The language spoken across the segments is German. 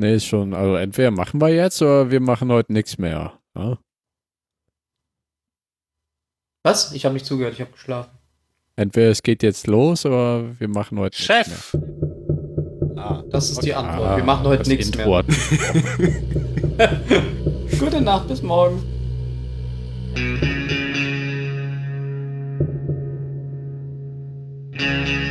Nee, ist schon. Also entweder machen wir jetzt oder wir machen heute nichts mehr. Ja? Was? Ich habe nicht zugehört, ich habe geschlafen. Entweder es geht jetzt los oder wir machen heute nichts mehr. Chef! Ah, das ist die Antwort. Ah, Wir machen heute nichts Intro mehr. Gute Nacht, bis morgen. Hallo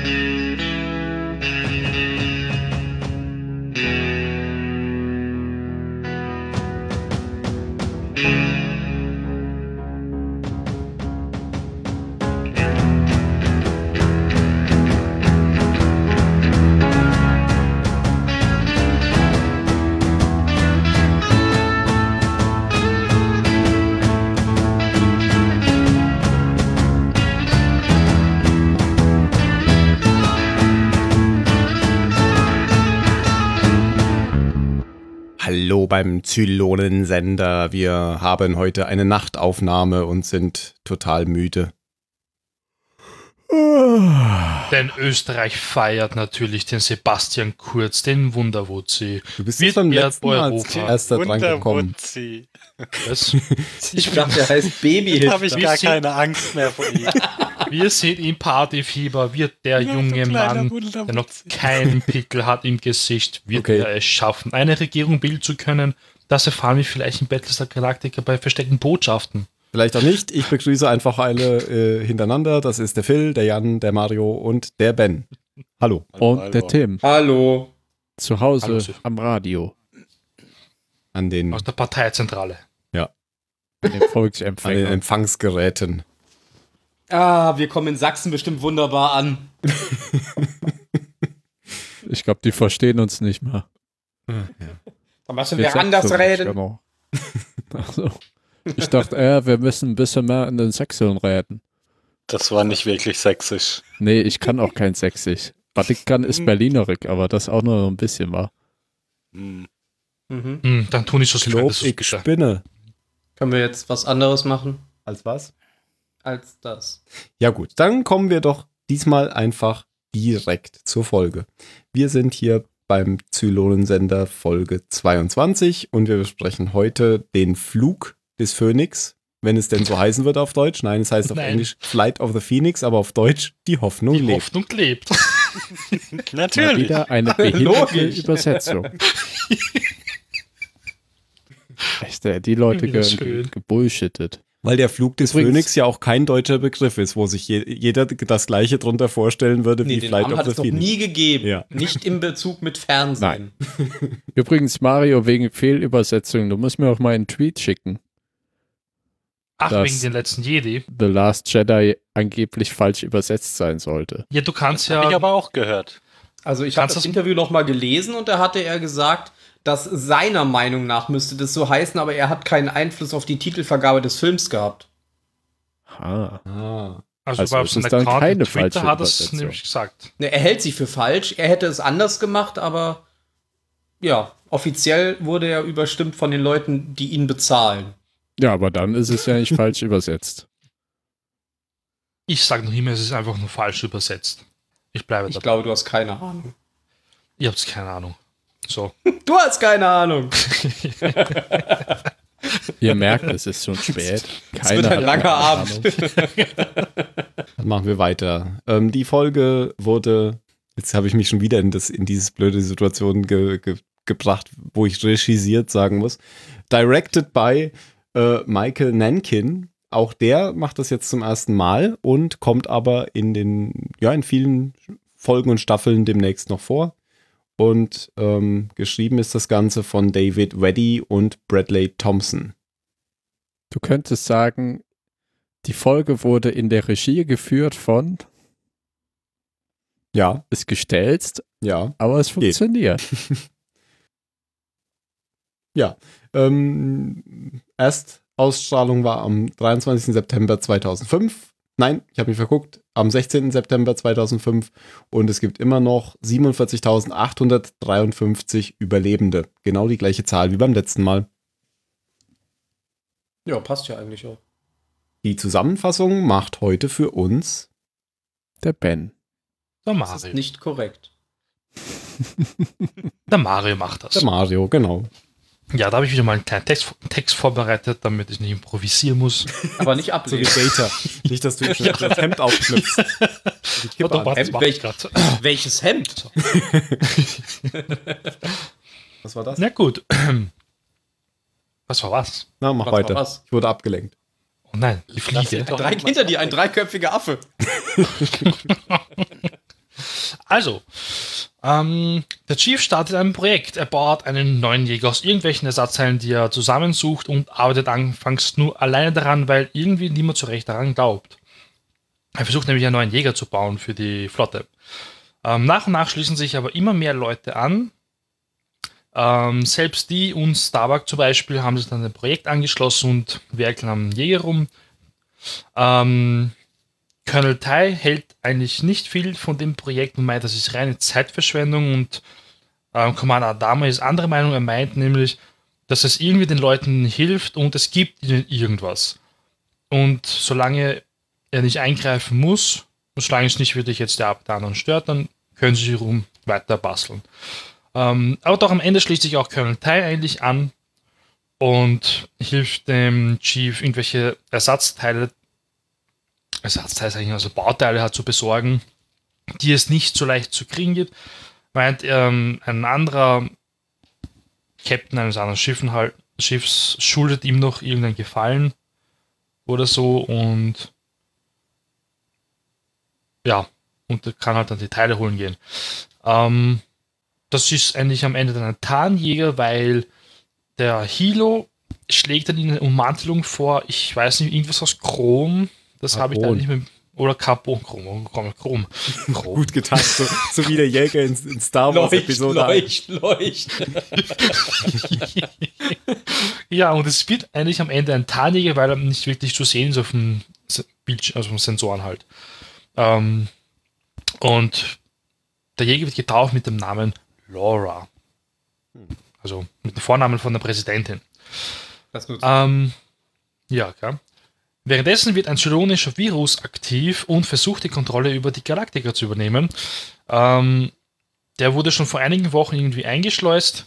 beim Zylonensender. Wir haben heute eine Nachtaufnahme und sind total müde. Denn Österreich feiert natürlich den Sebastian Kurz, den Wunderwutzi. Du bist jetzt beim er letzten Mal als erster dran gekommen. Was? Ich dachte, der heißt Baby. Da habe ich gar sie- keine Angst mehr vor ihm. Wir sehen im Partyfieber, wird der Ja, junge Mann, der noch keinen Pickel hat im Gesicht, wird Okay. er es schaffen, eine Regierung bilden zu können. Das erfahren wir vielleicht in Battlestar Galactica bei versteckten Botschaften. Vielleicht auch nicht. Ich begrüße einfach alle äh, hintereinander. Das ist der Phil, der Jan, der Mario und der Ben. Hallo. Und der Tim Hallo. zu Hause Hallo, am Radio, An den, Aus der Parteizentrale. an den an den. Empfangsgeräten. Ah, wir kommen in Sachsen bestimmt wunderbar an. Ich glaube, die verstehen uns nicht mehr. Da müssen Mit wir anders reden. Genau. Ach so. Ich dachte, äh, wir müssen ein bisschen mehr in den Sächseln reden. Das war nicht wirklich sächsisch. Nee, ich kann auch kein Sächsisch. Was ich kann, ist Berlinerik, aber das auch nur ein bisschen war. Hm. Mhm. Hm, dann tun ich. Lob, Das ist ich spinne. Können wir jetzt was anderes machen Als was? als das? Ja gut, dann kommen wir doch diesmal einfach direkt zur Folge. Wir sind hier beim Zylonensender Folge 22 und wir besprechen heute den Flug des Phönix, wenn es denn so heißen wird auf Deutsch. Nein, es heißt auf Nein. Englisch Flight of the Phoenix, aber auf Deutsch die Hoffnung Die lebt. Hoffnung lebt. Mal Natürlich. wieder eine behinderte. Übersetzung. Echt, die Leute ge gebullshittet. Weil der Flug des Übrigens- Phönix ja auch kein deutscher Begriff ist, wo sich je, jeder das gleiche drunter vorstellen würde Nee, wie den Flight Namen of hat the es noch Phoenix. nie gegeben. Ja. Nicht im Bezug mit Fernsehen. Übrigens, Mario, wegen Fehlübersetzung, du musst mir auch mal einen Tweet schicken. Ach, Das- wegen den letzten Jedi. The Last Jedi angeblich falsch übersetzt sein sollte. Ja, du kannst Habe ich ja. aber auch gehört. Also ich habe das Interview noch mal gelesen und da hatte er gesagt, dass seiner Meinung nach müsste das so heißen, aber er hat keinen Einfluss auf die Titelvergabe des Films gehabt. Ah. Ah. Also, Also ist seinem es dann Account keine Twitter falsche hat es Übersetzung. nämlich gesagt. Ne, er hält sich für falsch. Er hätte es anders gemacht, aber ja, offiziell wurde er überstimmt von den Leuten, die ihn bezahlen. Ja, aber dann ist es ja nicht falsch übersetzt. Ich sage noch immer, es ist einfach nur falsch übersetzt. Ich bleibe Ich dabei. glaube, du hast keine Ahnung. Ihr habt keine Ahnung. So. Du hast keine Ahnung. Ihr merkt, es ist schon spät. Es wird ein langer Abend. Dann machen wir weiter. Ähm, die Folge wurde, jetzt habe ich mich schon wieder in, das, in dieses blöde Situation ge, ge, gebracht, wo ich regisiert sagen muss. Directed by äh, Michael Nankin. Auch der macht das jetzt zum ersten Mal und kommt aber in den, ja, in vielen Folgen und Staffeln demnächst noch vor. Und ähm, geschrieben ist das Ganze von David Weddy und Bradley Thompson. Du könntest sagen, die Folge wurde in der Regie geführt von, Ja, ist gestelzt, ja. aber es funktioniert. Ähm, Erstausstrahlung war am 23. September 2005. Nein, ich habe mich verguckt. Am 16. September 2005. Und es gibt immer noch 47.853 Überlebende. Genau die gleiche Zahl wie beim letzten Mal. Ja, passt ja eigentlich auch. Die Zusammenfassung macht heute für uns. Der Ben. Der Das ist Mario. nicht korrekt. Der Mario macht das. Der Mario, genau. Ja, da habe ich wieder mal einen kleinen Text, Text vorbereitet, damit ich nicht improvisieren muss. Aber nicht So ablesen. Data. Nicht, dass du jetzt ja. das Hemd aufknüpfst. Kippe Warte, warte, Hemd, welch-. Welches Hemd? Was war das? Na gut. Was war was? Na, mach Was war weiter. was? Ich wurde abgelenkt. Oh nein, die Fliege. Doch, Drei hinter dir, ein dreiköpfiger Affe. Also, ähm, der Chief startet ein Projekt. Er baut einen neuen Jäger aus irgendwelchen Ersatzteilen, die er zusammensucht und arbeitet anfangs nur alleine daran, weil irgendwie niemand so recht daran glaubt. Er versucht nämlich einen neuen Jäger zu bauen für die Flotte. Ähm, nach und nach schließen sich aber immer mehr Leute an. Ähm, selbst die und Starbuck zum Beispiel haben sich dann dem Projekt angeschlossen und werkeln am Jäger rum. Ähm, Colonel Tai hält eigentlich nicht viel von dem Projekt und meint, das ist reine Zeitverschwendung und ähm, Commander Adama ist andere Meinung. Er meint nämlich, dass es irgendwie den Leuten hilft und es gibt ihnen irgendwas. Und solange er nicht eingreifen muss, und solange es nicht wirklich jetzt der anderen stört, dann können sie sich rum weiter basteln. Ähm, aber doch am Ende schließt sich auch Colonel Tai eigentlich an und hilft dem Chief irgendwelche Ersatzteile Ersatzteile, sag ich mal, also Bauteile hat zu besorgen, die es nicht so leicht zu kriegen gibt. Meint ähm, ein anderer Captain eines anderen Schiffen halt, Schiffs schuldet ihm noch irgendeinen Gefallen oder so und ja, und kann halt dann die Teile holen gehen. Ähm, das ist eigentlich am Ende dann ein Tarnjäger, weil der Hilo schlägt dann in eine Ummantelung vor, ich weiß nicht, irgendwas aus Chrom. Das habe ich da Carbon. nicht mehr. Oder Carbon, Chrom, Chrom, Chrom. Chrom. Gut getan. So, so wie der Jäger in, in Star Wars Leucht, Episode leucht, leucht. ja, und es wird eigentlich am Ende ein Tarnjäger, weil er nicht wirklich zu sehen ist auf dem Bildschirm, also auf den Sensoren halt. Ähm, und der Jäger wird getauft mit dem Namen Laura. Also mit dem Vornamen von der Präsidentin. Das nutzt Ähm, ja, klar. Währenddessen wird ein zylonischer Virus aktiv und versucht die Kontrolle über die Galaktiker zu übernehmen. Ähm, der wurde schon vor einigen Wochen irgendwie eingeschleust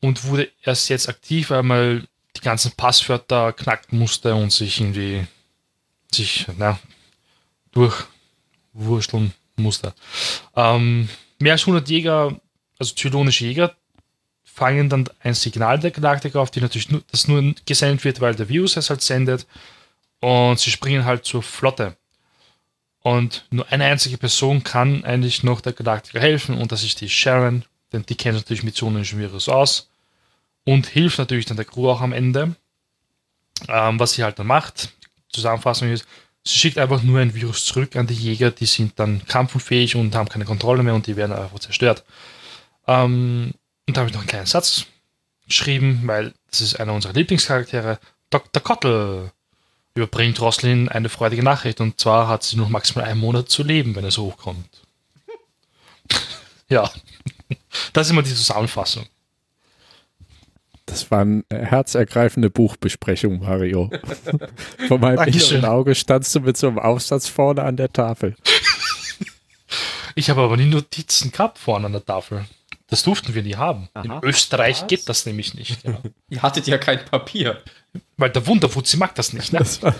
und wurde erst jetzt aktiv, weil man die ganzen Passwörter knacken musste und sich irgendwie sich na, durchwursteln musste. Ähm, mehr als 100 Jäger, also zylonische Jäger, fangen dann ein Signal der Galaktiker auf, die natürlich nur, das nur gesendet wird, weil der Virus es halt sendet. Und sie springen halt zur Flotte. Und nur eine einzige Person kann eigentlich noch der Galaktiker helfen und das ist die Sharon, denn die kennt natürlich mit zonischen Virus aus und hilft natürlich dann der Crew auch am Ende. Ähm, was sie halt dann macht, Zusammenfassung ist, sie schickt einfach nur ein Virus zurück an die Jäger, die sind dann kampfunfähig und haben keine Kontrolle mehr und die werden einfach zerstört. Ähm, und da habe ich noch einen kleinen Satz geschrieben, weil das ist einer unserer Lieblingscharaktere. Dr. Kottel überbringt Roslin eine freudige Nachricht und zwar hat sie noch maximal einen Monat zu leben, wenn es hochkommt. ja, das ist immer die Zusammenfassung. Das war eine herzergreifende Buchbesprechung, Mario. Vor meinem Dankeschön. inneren Auge standst du mit so einem Aufsatz vorne an der Tafel. Ich habe aber nie Notizen gehabt vorne an der Tafel. Das durften wir nie haben. Aha. In Österreich Was? geht das nämlich nicht. Ja. Ihr hattet ja kein Papier. Weil der Wunderwutzi mag das nicht. Ne? Das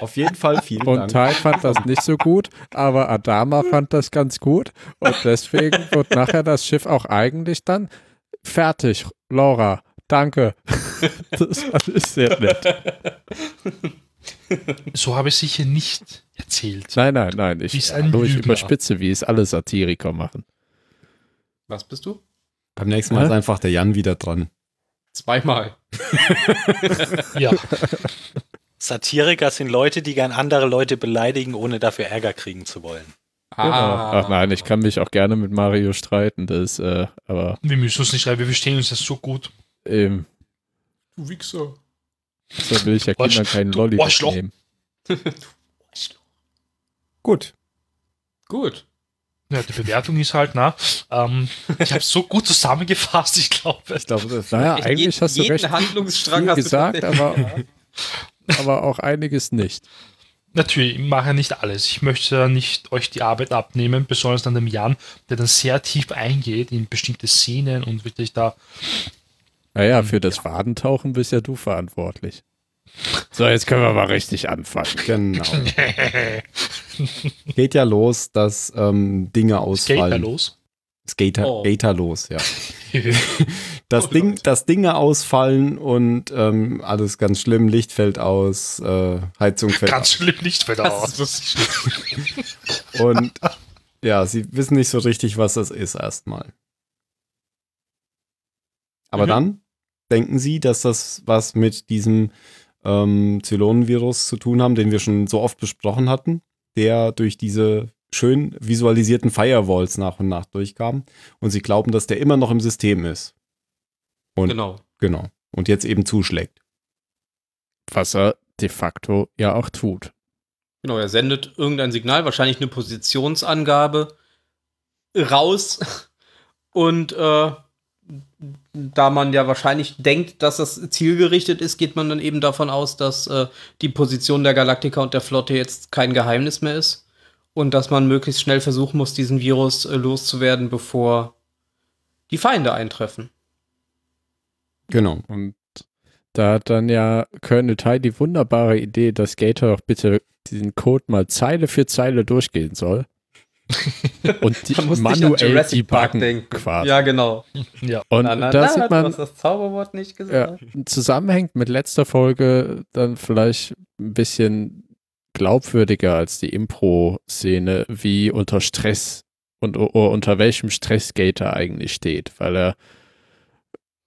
Auf jeden Fall vielen und Dank. Tai fand das nicht so gut, aber Adama fand das ganz gut. Und deswegen wird nachher das Schiff auch eigentlich dann fertig. Laura, danke. Das ist sehr nett. So habe ich sicher nicht erzählt. Nein, nein, nein. Ich, Ist ein hallo, ich überspitze, wie es alle Satiriker machen. Was bist du? Beim nächsten Mal Hä? ist einfach der Jan wieder dran. Zweimal. Ja, Satiriker sind Leute, die gern andere Leute beleidigen, ohne dafür Ärger kriegen zu wollen. Genau. Ah. Ach nein, ich kann mich auch gerne mit Mario streiten. Das, äh, aber wir müssen uns nicht schreiben, wir verstehen uns das so gut. ähm, Du Wichser. so will ich ja Kindern keinen du Lolli nehmen. Gut. Gut. Ja, die Bewertung ist halt, na, ähm, ich habe es so gut zusammengefasst, ich glaube. Ich glaube, das Naja, eigentlich jeden- hast du jeden recht Handlungsstrang viel hast du gesagt, aber, aber auch einiges nicht. Natürlich, ich mache nicht alles. Ich möchte nicht euch die Arbeit abnehmen, besonders an dem Jan, der dann sehr tief eingeht in bestimmte Szenen und wirklich da. Naja, für das Wadentauchen bist ja du verantwortlich. So, jetzt können wir mal richtig anfangen. Genau. Geht ja los, dass ähm, Dinge Geht da ausfallen. los. Skater, Oh. Skater los, ja. Das, Oh Ding, dass Dinge ausfallen und ähm, alles ganz schlimm, Licht fällt aus, äh, Heizung fällt Ganz schlimm nicht wieder Das aus. ist schlimm. Und ja, sie wissen nicht so richtig, was das ist erstmal. Aber Mhm. dann denken sie, dass das was mit diesem ähm, Zylonenvirus zu tun haben, den wir schon so oft besprochen hatten, der durch diese schön visualisierten Firewalls nach und nach durchkam. Und sie glauben, dass der immer noch im System ist. Und Genau. genau. Und jetzt eben zuschlägt. Was er de facto ja auch tut. Genau, er sendet irgendein Signal, wahrscheinlich eine Positionsangabe raus. Und äh, da man ja wahrscheinlich denkt, dass das zielgerichtet ist, geht man dann eben davon aus, dass äh, die Position der Galaktika und der Flotte jetzt kein Geheimnis mehr ist. Und dass man möglichst schnell versuchen muss, diesen Virus äh, loszuwerden, bevor die Feinde eintreffen. Genau. Und da hat dann ja Colonel Ty die wunderbare Idee, dass Gator doch bitte diesen Code mal Zeile für Zeile durchgehen soll. Und die manuell Jurassic Park debuggen denken. quasi. Ja, genau. Ja. Und Na, na, da na, sieht hat man, was das Zauberwort nicht ja, gesagt. zusammenhängt mit letzter Folge dann vielleicht ein bisschen glaubwürdiger als die Impro-Szene, wie unter Stress und unter welchem Stress Gator eigentlich steht, weil er,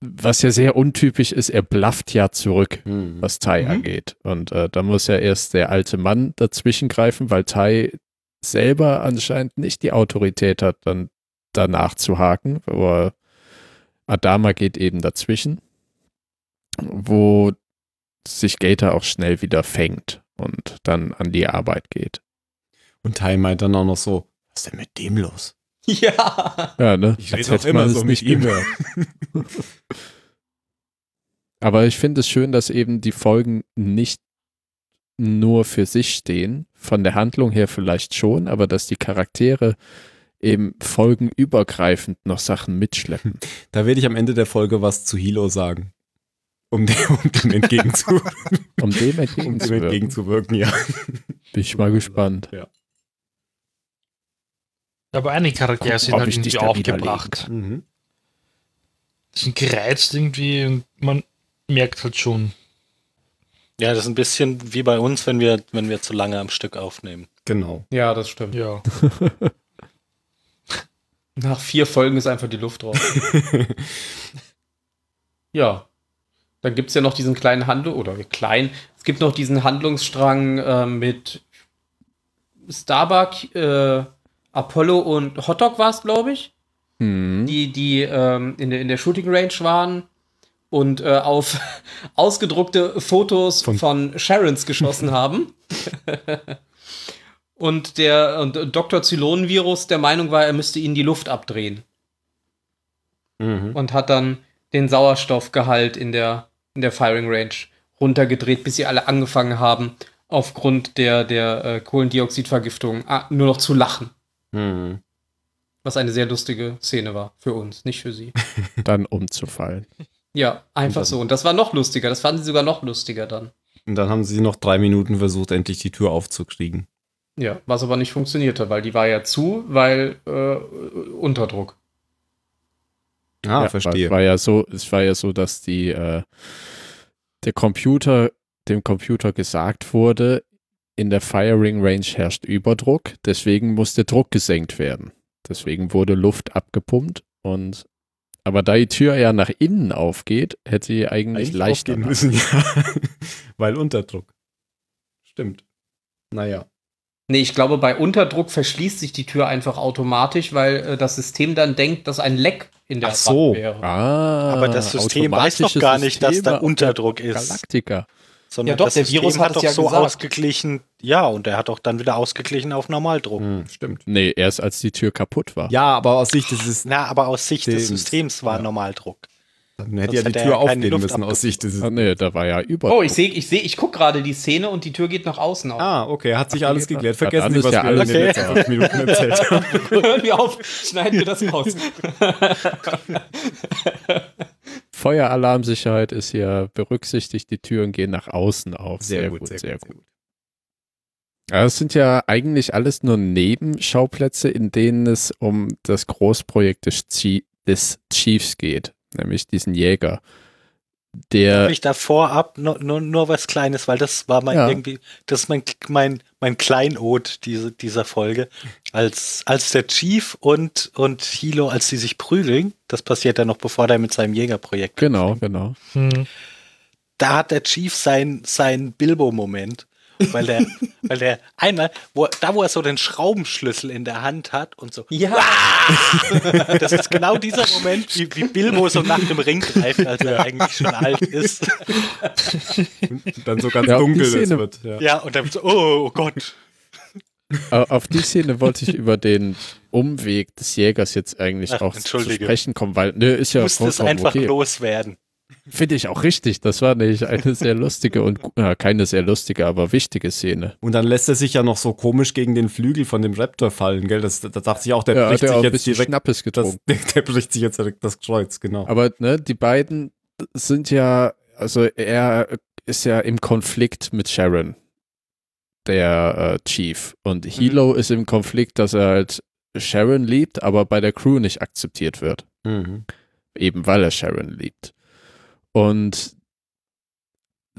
was ja sehr untypisch ist, er blafft ja zurück, Hm. was Tai Mhm. angeht. Und äh, da muss ja erst der alte Mann dazwischen greifen, weil Tai selber anscheinend nicht die Autorität hat, dann danach zu haken, aber Adama geht eben dazwischen, wo sich Gator auch schnell wieder fängt und dann an die Arbeit geht. Und Ty meint dann auch noch so, was ist denn mit dem los? Ja. Ja, ne? Ich rede doch immer so es mit nicht ihm. Aber ich finde es schön, dass eben die Folgen nicht nur für sich stehen. Von der Handlung her vielleicht schon, aber dass die Charaktere eben folgenübergreifend noch Sachen mitschleppen. Da werde ich am Ende der Folge was zu Hilo sagen. Um dem, um dem entgegenzu, Um dem um dem entgegenzuwirken. entgegenzuwirken, ja. Bin ich mal gespannt. Aber einige Charaktere sind halt irgendwie aufgebracht. Mhm. Die sind gereizt irgendwie und man merkt halt schon. Ja, das ist ein bisschen wie bei uns, wenn wir, wenn wir zu lange am Stück aufnehmen. Genau. Ja, das stimmt. Ja. Nach vier Folgen ist einfach die Luft raus. ja. Dann gibt es ja noch diesen kleinen Handlung, oder klein, es gibt noch diesen Handlungsstrang äh, mit Starbuck, äh, Apollo und Hotdog war es, glaube ich, Hm. die, die ähm, in, der, in der Shooting Range waren und äh, auf ausgedruckte Fotos von, Von- Sharons geschossen haben. und der und Dr. Zylonenvirus der Meinung war, er müsste ihnen die Luft abdrehen Mhm. und hat dann den Sauerstoffgehalt in der, in der Firing Range runtergedreht, bis sie alle angefangen haben, aufgrund der, der äh, Kohlendioxidvergiftung ah, nur noch zu lachen. Mhm. Was eine sehr lustige Szene war. Für uns, nicht für sie. Dann umzufallen. Ja, einfach dann- so. Und das war noch lustiger. Das fanden sie sogar noch lustiger dann. Und dann haben sie noch drei Minuten versucht, endlich die Tür aufzukriegen. Ja, was aber nicht funktionierte, weil die war ja zu, weil äh, Unterdruck. Ah, Ja, verstehe. Es war ja so, es war ja so, dass die äh, der Computer, dem Computer gesagt wurde, in der Firing Range herrscht Überdruck, deswegen muss der Druck gesenkt werden. Deswegen wurde Luft abgepumpt und aber da die Tür ja nach innen aufgeht, hätte sie eigentlich, Eigentlich leichter müssen, ja. Weil Unterdruck. Stimmt. Naja. Nee, ich glaube, bei Unterdruck verschließt sich die Tür einfach automatisch, weil äh, das System dann denkt, dass ein Leck in der Ach so. Wand wäre. Ah, Aber das System weiß doch automatische gar nicht, dass da Systeme Unterdruck ist. Galaktika. Sondern Ja, doch, das der System Virus hat doch ja so gesagt. ausgeglichen. Ja, und er hat auch dann wieder ausgeglichen auf Normaldruck. Hm, stimmt. Nee, erst als die Tür kaputt war. Ja, aber aus Sicht des, Na, aber aus Sicht des Systems. Systems war Ja. Normaldruck. Dann hätte ja die Tür aufgehen Luft müssen aus Sicht dieses. Ah, nee, da war ja über. Oh, ich sehe, ich sehe, ich gucke gerade die Szene und die Tür geht nach außen auf. Ah, okay, hat sich alles geklärt. Vergessen Sie, was ja wir alles in den letzten fünf Minuten erzählt haben. Hören wir auf, schneiden wir das raus. Feueralarmsicherheit ist hier berücksichtigt, die Türen gehen nach außen auf. Sehr, gut, sehr, gut. Ja, es sind ja eigentlich alles nur Nebenschauplätze, in denen es um das Großprojekt des Chiefs geht, nämlich diesen Jäger. Der, Darf ich da vorab nur, nur, nur was Kleines, weil das war mein Ja. irgendwie, das ist mein, mein, mein Kleinod diese, dieser Folge. Als, als der Chief und, und Hilo, als sie sich prügeln, das passiert dann noch bevor der mit seinem Jägerprojekt. genau, genau. Hm. Da hat der Chief sein, sein Bilbo-Moment. Weil der, weil der einmal, wo, da wo er so den Schraubenschlüssel in der Hand hat und so, Ja. das ist genau dieser Moment, wie, wie Bilbo so nach dem Ring greift, als er eigentlich schon alt ist. Und dann so ganz Ja, dunkel es wird. Ja. Ja, und dann so, oh, oh Gott. Au- Auf die Szene wollte ich über den Umweg des Jägers jetzt eigentlich Ach, auch zu sprechen kommen, weil, nö, ist ja Du musst es vollkommen einfach okay. loswerden. Finde ich auch richtig. Das war nämlich eine sehr lustige und, ja, keine sehr lustige, aber wichtige Szene. Und dann lässt er sich ja noch so komisch gegen den Flügel von dem Raptor fallen, gell? Das, da dachte ich auch, der Ja, bricht er auch sich jetzt direkt. Schnappes Das, getrunken. der, der bricht sich jetzt direkt das Kreuz, genau. Aber ne, die beiden sind ja, also er ist ja im Konflikt mit Sharon, der äh, Chief. Und Hilo ist im Konflikt, dass er halt Sharon liebt, aber bei der Crew nicht akzeptiert wird. Mhm. Eben weil er Sharon liebt. Und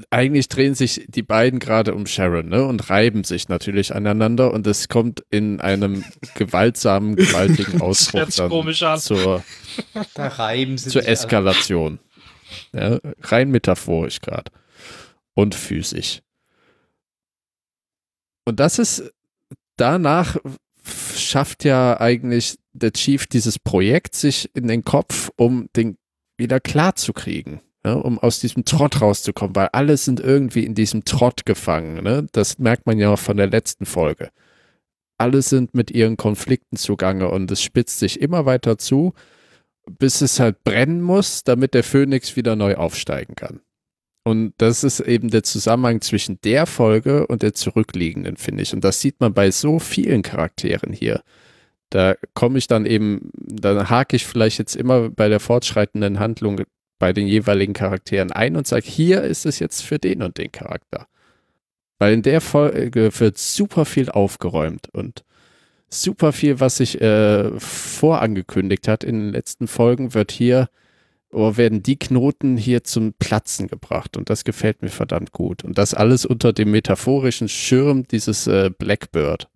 eigentlich drehen sich die beiden gerade um Sharon, ne? Und reiben sich natürlich aneinander und es kommt in einem gewaltsamen, gewaltigen Ausbruch dann komisch an. zur Da reiben sie zur. Eskalation. Ja, rein metaphorisch gerade. Und physisch. Und das ist, danach schafft ja eigentlich der Chief dieses Projekt sich in den Kopf, um den wieder klar zu kriegen. Ja, um aus diesem Trott rauszukommen, weil alle sind irgendwie in diesem Trott gefangen. Ne? Das merkt man ja auch von der letzten Folge. Alle sind mit ihren Konflikten zugange und es spitzt sich immer weiter zu, bis es halt brennen muss, damit der Phönix wieder neu aufsteigen kann. Und das ist eben der Zusammenhang zwischen der Folge und der zurückliegenden, finde ich. Und das sieht man bei so vielen Charakteren hier. Da komme ich dann eben, dann hake ich vielleicht jetzt immer bei der fortschreitenden Handlung bei den jeweiligen Charakteren ein und sage, hier ist es jetzt für den und den Charakter. Weil in der Folge wird super viel aufgeräumt und super viel, was sich äh, vorangekündigt hat in den letzten Folgen, wird hier, oder werden die Knoten hier zum Platzen gebracht. Und das gefällt mir verdammt gut. Und das alles unter dem metaphorischen Schirm dieses äh, Blackbird.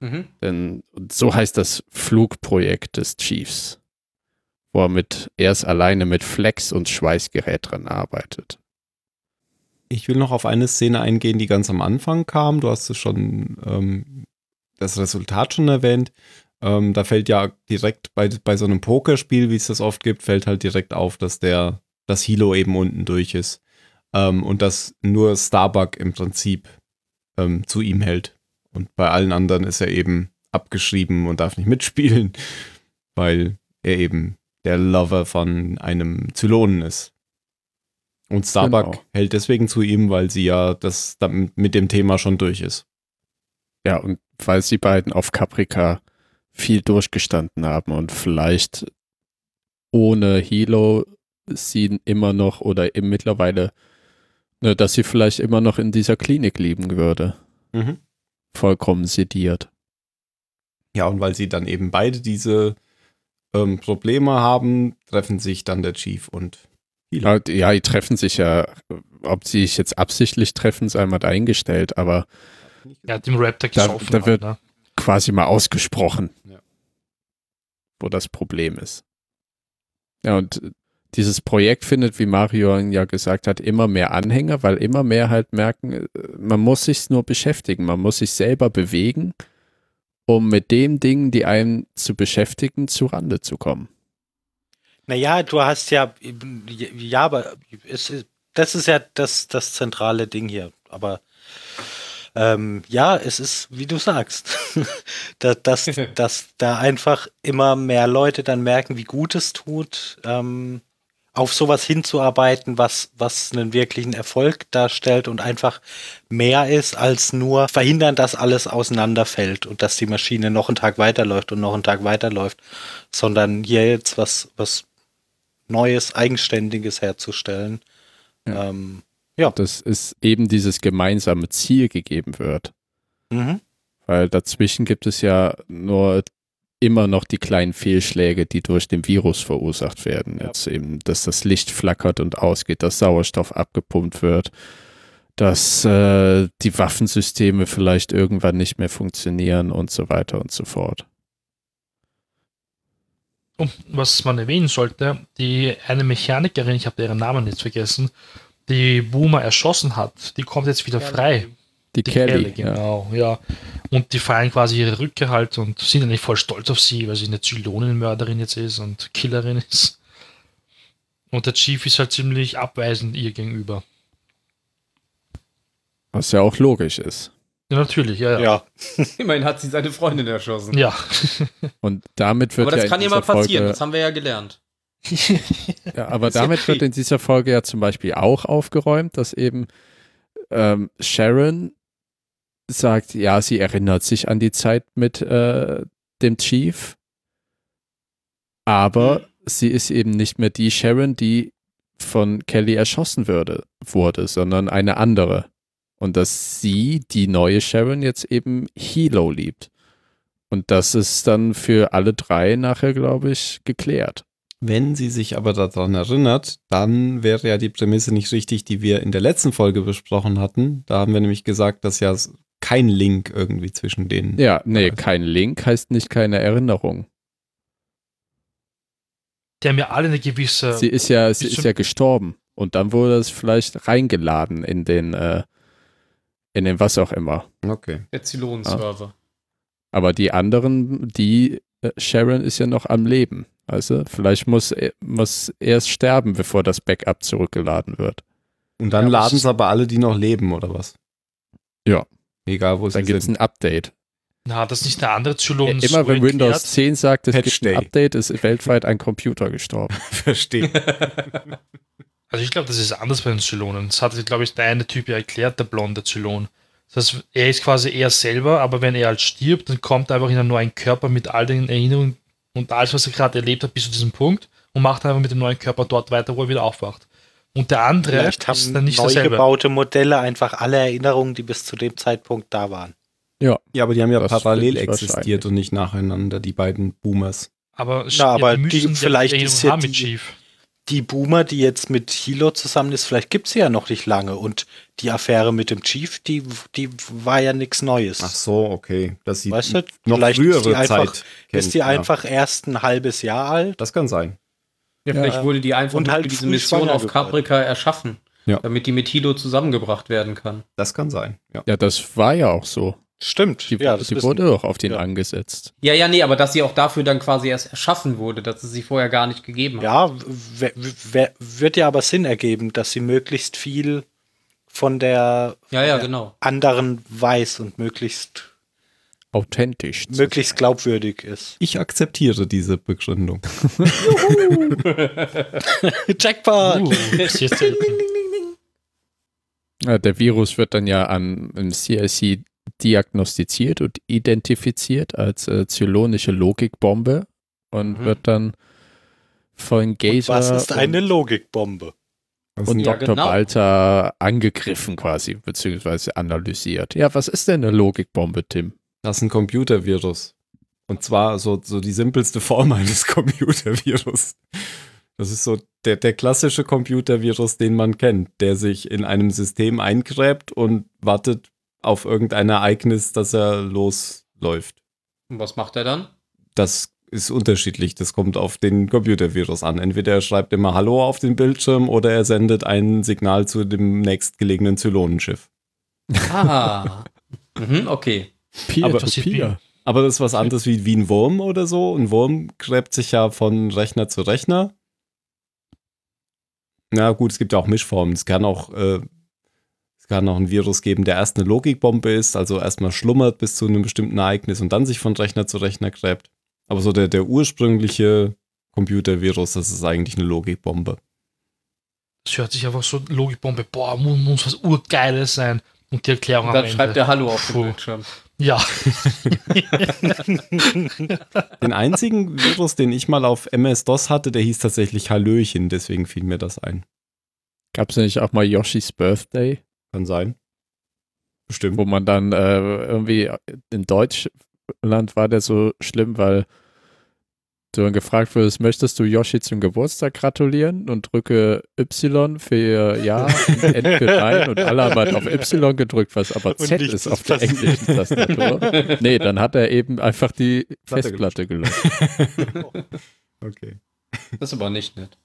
Mhm. Denn so heißt das Flugprojekt des Chiefs, wo er mit erst alleine mit Flex und Schweißgerät dran arbeitet. Ich will noch auf eine Szene eingehen, die ganz am Anfang kam. Du hast es schon ähm, das Resultat schon erwähnt. Ähm, da fällt ja direkt bei, bei so einem Pokerspiel, wie es das oft gibt, fällt halt direkt auf, dass der das Hilo eben unten durch ist. Ähm, und dass nur Starbuck im Prinzip ähm, zu ihm hält. Und bei allen anderen ist er eben abgeschrieben und darf nicht mitspielen, weil er eben der Lover von einem Zylonen ist. Und Starbuck Genau. hält deswegen zu ihm, weil sie ja das mit dem Thema schon durch ist. Ja, und weil sie beiden auf Caprica viel durchgestanden haben und vielleicht ohne Hilo sie immer noch oder eben mittlerweile, ne, dass sie vielleicht immer noch in dieser Klinik leben würde. Mhm. Vollkommen sediert. Ja, und weil sie dann eben beide diese ähm, Probleme haben, treffen sich dann der Chief und Hilo. Ja, die- ja, treffen sich ja, ob sie sich jetzt absichtlich treffen, sei mal dahingestellt, aber Er hat dem Raptor Da- da wird- halt, ne? quasi mal ausgesprochen, Ja. wo das Problem ist. Ja, und dieses Projekt findet, wie Mario ja gesagt hat, immer mehr Anhänger, weil immer mehr halt merken, äh, man muss sich nur beschäftigen, man muss sich selber bewegen, um mit den Dingen, die einen zu beschäftigen, zu Rande zu kommen. Naja, du hast ja, ja, aber es ist, das ist ja das, das zentrale Ding hier. Aber ähm, ja, es ist, wie du sagst, dass, dass, dass da einfach immer mehr Leute dann merken, wie gut es tut, ähm, auf sowas hinzuarbeiten, was, was einen wirklichen Erfolg darstellt und einfach mehr ist als nur verhindern, dass alles auseinanderfällt und dass die Maschine noch einen Tag weiterläuft und noch einen Tag weiterläuft, sondern hier jetzt was, was Neues, Eigenständiges herzustellen. Ja. Ähm, Dass es eben dieses gemeinsame Ziel gegeben wird. mhm. Weil dazwischen gibt es ja nur immer noch die kleinen Fehlschläge, die durch den Virus verursacht werden. Ja. Jetzt eben, dass das Licht flackert und ausgeht, dass Sauerstoff abgepumpt wird, dass äh, die Waffensysteme vielleicht irgendwann nicht mehr funktionieren und so weiter und so fort. Und was man erwähnen sollte, die eine Mechanikerin, ich habe deren Namen jetzt vergessen, die Boomer erschossen hat, die kommt jetzt wieder frei. Die, Die Kelly, Kelly, genau, ja. Und die feiern quasi ihre Rückkehr halt und sind eigentlich voll stolz auf sie, weil sie eine Zylonenmörderin jetzt ist und Killerin ist. Und der Chief ist halt ziemlich abweisend ihr gegenüber. was ja auch logisch ist. Ja, natürlich, ja, ja. ja. Immerhin hat sie seine Freundin erschossen. Ja, Und damit wird Aber das ja kann ja mal passieren, Folge, das haben wir ja gelernt. Ja, aber ja damit wird in dieser Folge ja zum Beispiel auch aufgeräumt, dass eben ähm, Sharon sagt, ja, sie erinnert sich an die Zeit mit äh, dem Chief, aber sie ist eben nicht mehr die Sharon, die von Kelly erschossen würde, wurde, sondern eine andere. Und dass sie, die neue Sharon, jetzt eben Hilo liebt. Und das ist dann für alle drei nachher, glaube ich, geklärt. Wenn sie sich aber daran erinnert, dann wäre ja die Prämisse nicht richtig, die wir in der letzten Folge besprochen hatten. Da haben wir nämlich gesagt, dass ja kein Link irgendwie zwischen denen. Ja, nee, Also- kein Link heißt nicht keine Erinnerung. die haben ja alle eine gewisse. Sie ist ja, sie ist ja gestorben. Und dann wurde es vielleicht reingeladen in den, äh, in den was auch immer. Okay. Der Zylon-Server. Aber die anderen, die äh, Sharon ist ja noch am Leben. Also vielleicht muss, er- muss erst sterben, bevor das Backup zurückgeladen wird. Und dann Ja, laden es aber alle, die noch leben, oder was? Ja. Egal, wo Dann sie gibt es sind. ein Update. Na, das ist nicht der andere Zylonen. Immer wenn Windows 10 sagt, es Patch gibt ein Update, ist weltweit ein Computer gestorben. Verstehe. Also ich glaube, das ist anders bei den Zylonen. Das hat, glaube ich, der eine Typ ja erklärt, der blonde Zylon. Das heißt, er ist quasi er selber, aber wenn er halt stirbt, dann kommt er einfach in einen neuen Körper mit all den Erinnerungen und alles, was er gerade erlebt hat, bis zu diesem Punkt und macht einfach mit dem neuen Körper dort weiter, wo er wieder aufwacht. Und der andere Vielleicht ist haben dann nicht neu dasselbe. gebaute Modelle einfach alle Erinnerungen, die bis zu dem Zeitpunkt da waren. Ja, aber die haben ja Das parallel existiert und nicht nacheinander, die beiden Boomers. Aber, Na, aber die- ja vielleicht Erinnerungen ist ja die-. Die Boomer, die jetzt mit Hilo zusammen ist, vielleicht gibt sie ja noch nicht lange. Und die Affäre mit dem Chief, die, die war ja nichts Neues. Ach so, okay. Dass sie Weißt du, noch vielleicht frühere ist die einfach, Zeit kennt, ist die ja. einfach erst ein halbes Jahr alt. Das kann sein. Ja, vielleicht wurde die einfach Und halt für diese Mission auf. Caprica erschaffen. Ja. Damit die mit Hilo zusammengebracht werden kann. Das kann sein. Ja. Ja, das war ja auch so. Stimmt. Die, ja, das die wurde doch auf den Ja. angesetzt. Ja, ja, nee, aber dass sie auch dafür dann quasi erst erschaffen wurde, dass es sie vorher gar nicht gegeben hat. Ja, wird ja aber Sinn ergeben, dass sie möglichst viel von der Ja, ja, genau. anderen weiß und möglichst, Authentisch. möglichst glaubwürdig ist. Ich akzeptiere diese Begründung. Jackpot! Uh. Ja, der Virus wird dann ja an im CIC diagnostiziert und identifiziert als äh, zylonische Logikbombe und Mhm. wird dann von Und Gazer was ist eine und, Logikbombe? Das und Ja, Dr. genau. Balter angegriffen quasi, beziehungsweise analysiert. Ja, was ist denn eine Logikbombe, Tim? Das ist ein Computervirus. Und zwar so, so die simpelste Form eines Computervirus. Das ist so der, der klassische Computervirus, den man kennt, der sich in einem System eingräbt und wartet auf irgendein Ereignis, dass er losläuft. Und was macht er dann? Das ist unterschiedlich. Das kommt auf den Computervirus an. Entweder er schreibt immer Hallo auf den Bildschirm oder er sendet ein Signal zu dem nächstgelegenen Zylonenschiff. Ah. mhm, okay. Aber- Peer-to-Peer. Aber das ist was anderes wie, wie ein Wurm oder so. Ein Wurm gräbt sich ja von Rechner zu Rechner. Na gut, es gibt ja auch Mischformen. Es kann auch, äh, es kann auch ein Virus geben, der erst eine Logikbombe ist, also erstmal schlummert bis zu einem bestimmten Ereignis und dann sich von Rechner zu Rechner gräbt. Aber so der, der ursprüngliche Computervirus, das ist eigentlich eine Logikbombe. Das hört sich einfach so Logikbombe, boah, muss, muss was Urgeiles sein. Und die Erklärung Und dann schreibt er Hallo auf dem Puh. Bildschirm. Ja, Den einzigen Virus, den ich mal auf MS-DOS hatte, der hieß tatsächlich Hallöchen, deswegen fiel mir das ein. Gab es nicht auch mal Yoshi's Birthday, Kann sein. Bestimmt. wo man dann äh, irgendwie in Deutschland war der so schlimm, weil du dann gefragt wurdest, möchtest du Yoshi zum Geburtstag gratulieren und drücke Y für Ja und N für Nein und alle haben halt auf Y gedrückt, was aber Und Z ist auf der englischen Tastatur. Nee, dann hat er eben einfach die Platte Festplatte gelöscht. okay. Das ist aber nicht nett.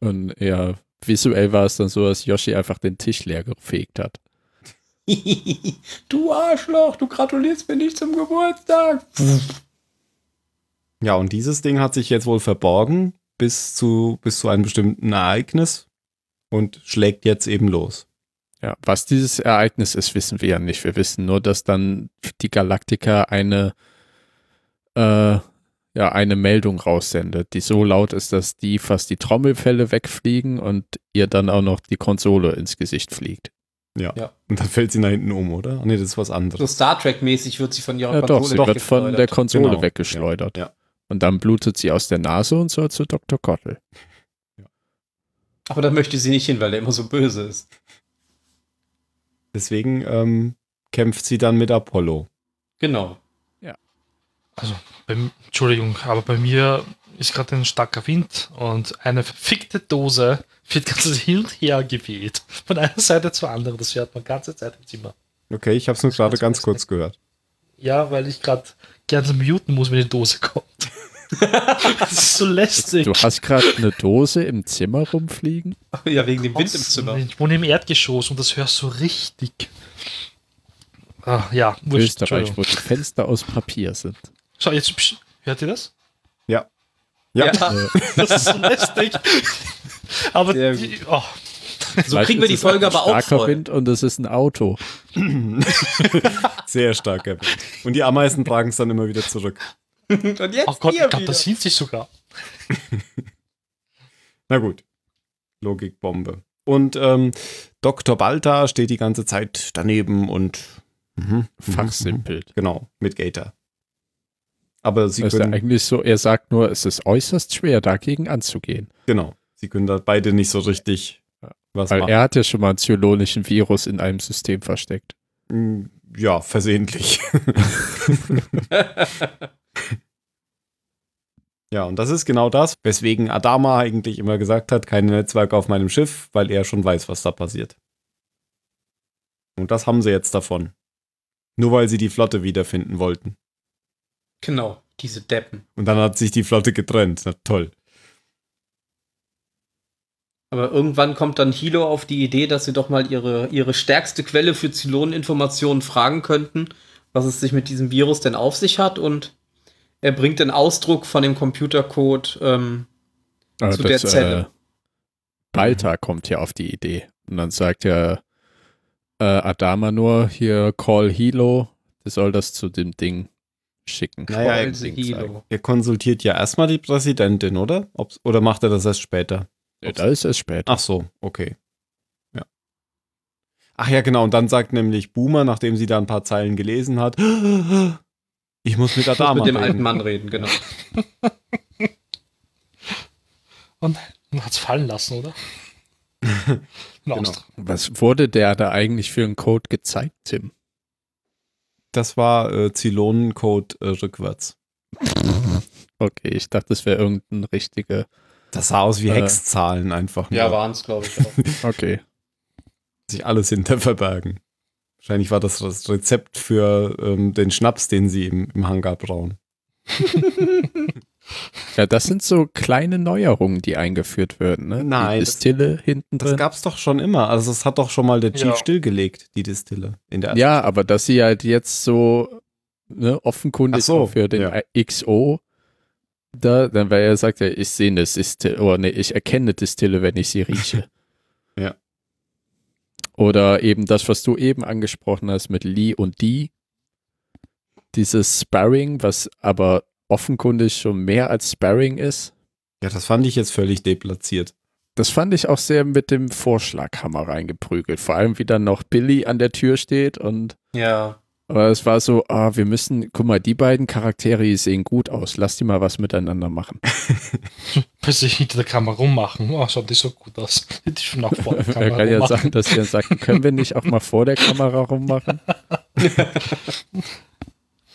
Und ja, visuell war es dann so, dass Yoshi einfach den Tisch leer gefegt hat. du Arschloch, du gratulierst mir nicht zum Geburtstag. Ja, und dieses Ding hat sich jetzt wohl verborgen bis zu, bis zu einem bestimmten Ereignis und schlägt jetzt eben los. Ja, was dieses Ereignis ist, wissen wir ja nicht. Wir wissen nur, dass dann die Galaktika eine, äh, ja, eine Meldung raussendet, die so laut ist, dass die fast die Trommelfälle wegfliegen und ihr dann auch noch die Konsole ins Gesicht fliegt. Ja. Ja. Und dann fällt sie nach hinten um, oder? Ach nee, das ist was So anderes. Star Trek-mäßig wird sie von ihrer Ja, doch, Konsole sie wird von der weggeschleudert. Konsole Genau, weggeschleudert. Ja. Und dann blutet sie aus der Nase und soll zu Dr. Kottel. Aber da möchte sie nicht hin, weil der immer so böse ist. Deswegen ähm, kämpft sie dann mit Apollo. Genau. also, bei, Entschuldigung, aber bei mir ist gerade ein starker Wind und eine verfickte Dose wird ganz hin und her geweht. Von einer Seite zur anderen. Das hört man ganze Zeit im Zimmer. Okay, ich habe es nur gerade ganz kurz gehört. Ja, weil ich gerade gerne muten muss, wenn die Dose kommt. das ist so lästig. Du hast gerade eine Dose im Zimmer rumfliegen? Ja, wegen dem Wind im Zimmer. Ich wohne im Erdgeschoss und das hörst du richtig. Ah, ja, wurscht, Österreich, wo die Fenster aus Papier sind. Schau, jetzt psch, hört ihr das? Ja. Ja. Das ist so lästig. Aber die, oh, So Vielleicht kriegen wir die Folge aber auch starker voll. Wind und es ist ein Auto. Sehr stark. Gavin. Und die Ameisen tragen es dann immer wieder zurück. Und jetzt oh Gott, ich glaube, das sind sie sogar. Na gut. Logikbombe. Und ähm, Dr. Balta steht die ganze Zeit daneben und mhm, Fachsimpelt. Genau, mit Gator. Aber sie Das ist ja können, eigentlich so, er sagt nur, es ist äußerst schwer, dagegen anzugehen. genau, sie können da beide nicht so richtig was Weil machen. er hat ja schon mal einen zylonischen Virus in einem System versteckt. Mm, Ja, versehentlich. ja, und das ist genau das, weswegen Adama eigentlich immer gesagt hat, keine Netzwerke auf meinem Schiff, weil er schon weiß, was da passiert. Und das haben sie jetzt davon. Nur weil sie die Flotte wiederfinden wollten. Genau, diese Deppen. Und dann hat sich die Flotte getrennt. Na toll. Aber irgendwann kommt dann Hilo auf die Idee, dass sie doch mal ihre, ihre stärkste Quelle für Zyloneninformationen fragen könnten, was es sich mit diesem Virus denn auf sich hat. Und er bringt den Ausdruck von dem Computercode. Ähm, Aber Zu der Zelle. Äh, Balta kommt ja auf die Idee. Und dann sagt ja äh, Adama nur, hier call Hilo, der soll das zu dem Ding schicken. Naja, Call er, the Ding. Hilo. er konsultiert ja erstmal die Präsidentin, oder? Ob's, oder macht er das erst später? Ja, da ist es später. Ach so, okay. Ja. Ach ja, genau. Und dann sagt nämlich Boomer, nachdem sie da ein paar Zeilen gelesen hat, ich muss mit Ich muss Adama mit dem reden. alten Mann reden, genau. Und man hat es fallen lassen, oder? Genau. Was wurde der da eigentlich für einen Code gezeigt, Tim? Das war äh, Zylonencode äh, rückwärts. Okay, ich dachte, das wäre irgendein richtiger. Das sah aus wie Äh. Hexzahlen einfach. Ja, nur. waren es, glaube ich, auch. Okay. sich alles hinter verbergen. Wahrscheinlich war das das Rezept für ähm, den Schnaps, den sie im, im Hangar brauen. Ja, das sind so kleine Neuerungen, die eingeführt werden, ne? Nein, Die das- Distille hinten Das drin. gab's doch schon immer. Also das hat doch schon mal der Chief Ja. stillgelegt, die Distille. In der Ja, aber dass sie halt jetzt so ne, offenkundig so, auch für den ja. XO da, dann weil er sagt ja, ich sehe eine Distille, oder nee, ich erkenne Distille, wenn ich sie rieche. Oder eben das, was du eben angesprochen hast mit Lee und Dee. Dieses Sparring, was aber offenkundig schon mehr als Sparring ist. ja, das fand ich jetzt völlig deplatziert. Das fand ich auch sehr mit dem Vorschlaghammer reingeprügelt. Vor allem, wie dann noch Billy an der Tür steht und Ja. Aber es war so, ah, wir müssen, guck mal, die beiden Charaktere, die sehen gut aus. Lass die mal was miteinander machen. Bis ich hinter der Kamera rummachen. Oh, schaut nicht so gut aus. Hätte ich schon nach vor der Er Kamera kann ja rummachen. sagen, dass wir dann sagen, können wir nicht auch mal vor der Kamera rummachen?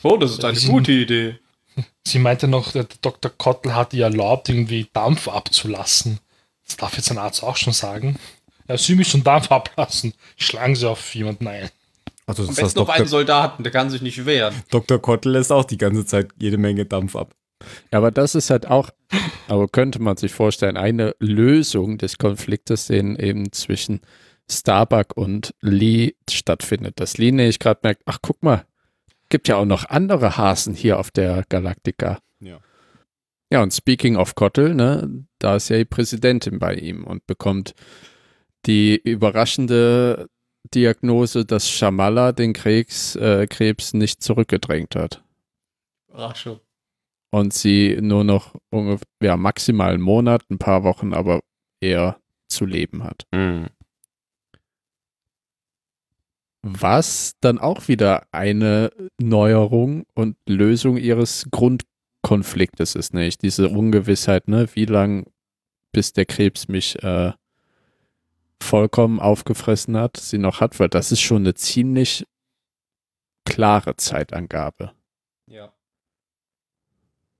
Oh, das ist eine Sie- gute Idee. Sie meinte noch, der Dr. Kottel hat ihr erlaubt, irgendwie Dampf abzulassen. Das darf jetzt ein Arzt auch schon sagen. Ja, sie müssen Dampf ablassen. Schlagen sie auf jemanden ein. Also Am das besten auf einen Dr. Soldaten, der kann sich nicht wehren. Dr. Kottel lässt auch die ganze Zeit jede Menge Dampf ab. Ja, aber das ist halt auch, aber könnte man sich vorstellen, eine Lösung des Konfliktes, den eben zwischen Starbuck und Lee stattfindet. Dass Lee nämlich gerade merkt, ach guck mal, gibt ja auch noch andere Hasen hier auf der Galaktika. Ja. Ja, und speaking of Kottel, ne, da ist ja die Präsidentin bei ihm und bekommt die überraschende Diagnose, dass Shamala den Krebs, äh, Krebs nicht zurückgedrängt hat Überraschung. und sie nur noch ungefähr ja, maximal einen Monat, ein paar Wochen, aber eher zu leben hat. Mhm. Was dann auch wieder eine Neuerung und Lösung ihres Grundkonfliktes ist, nämlich diese Ungewissheit, ne, wie lang bis der Krebs mich äh, vollkommen aufgefressen hat, sie noch hat, weil das ist schon eine ziemlich klare Zeitangabe. Ja.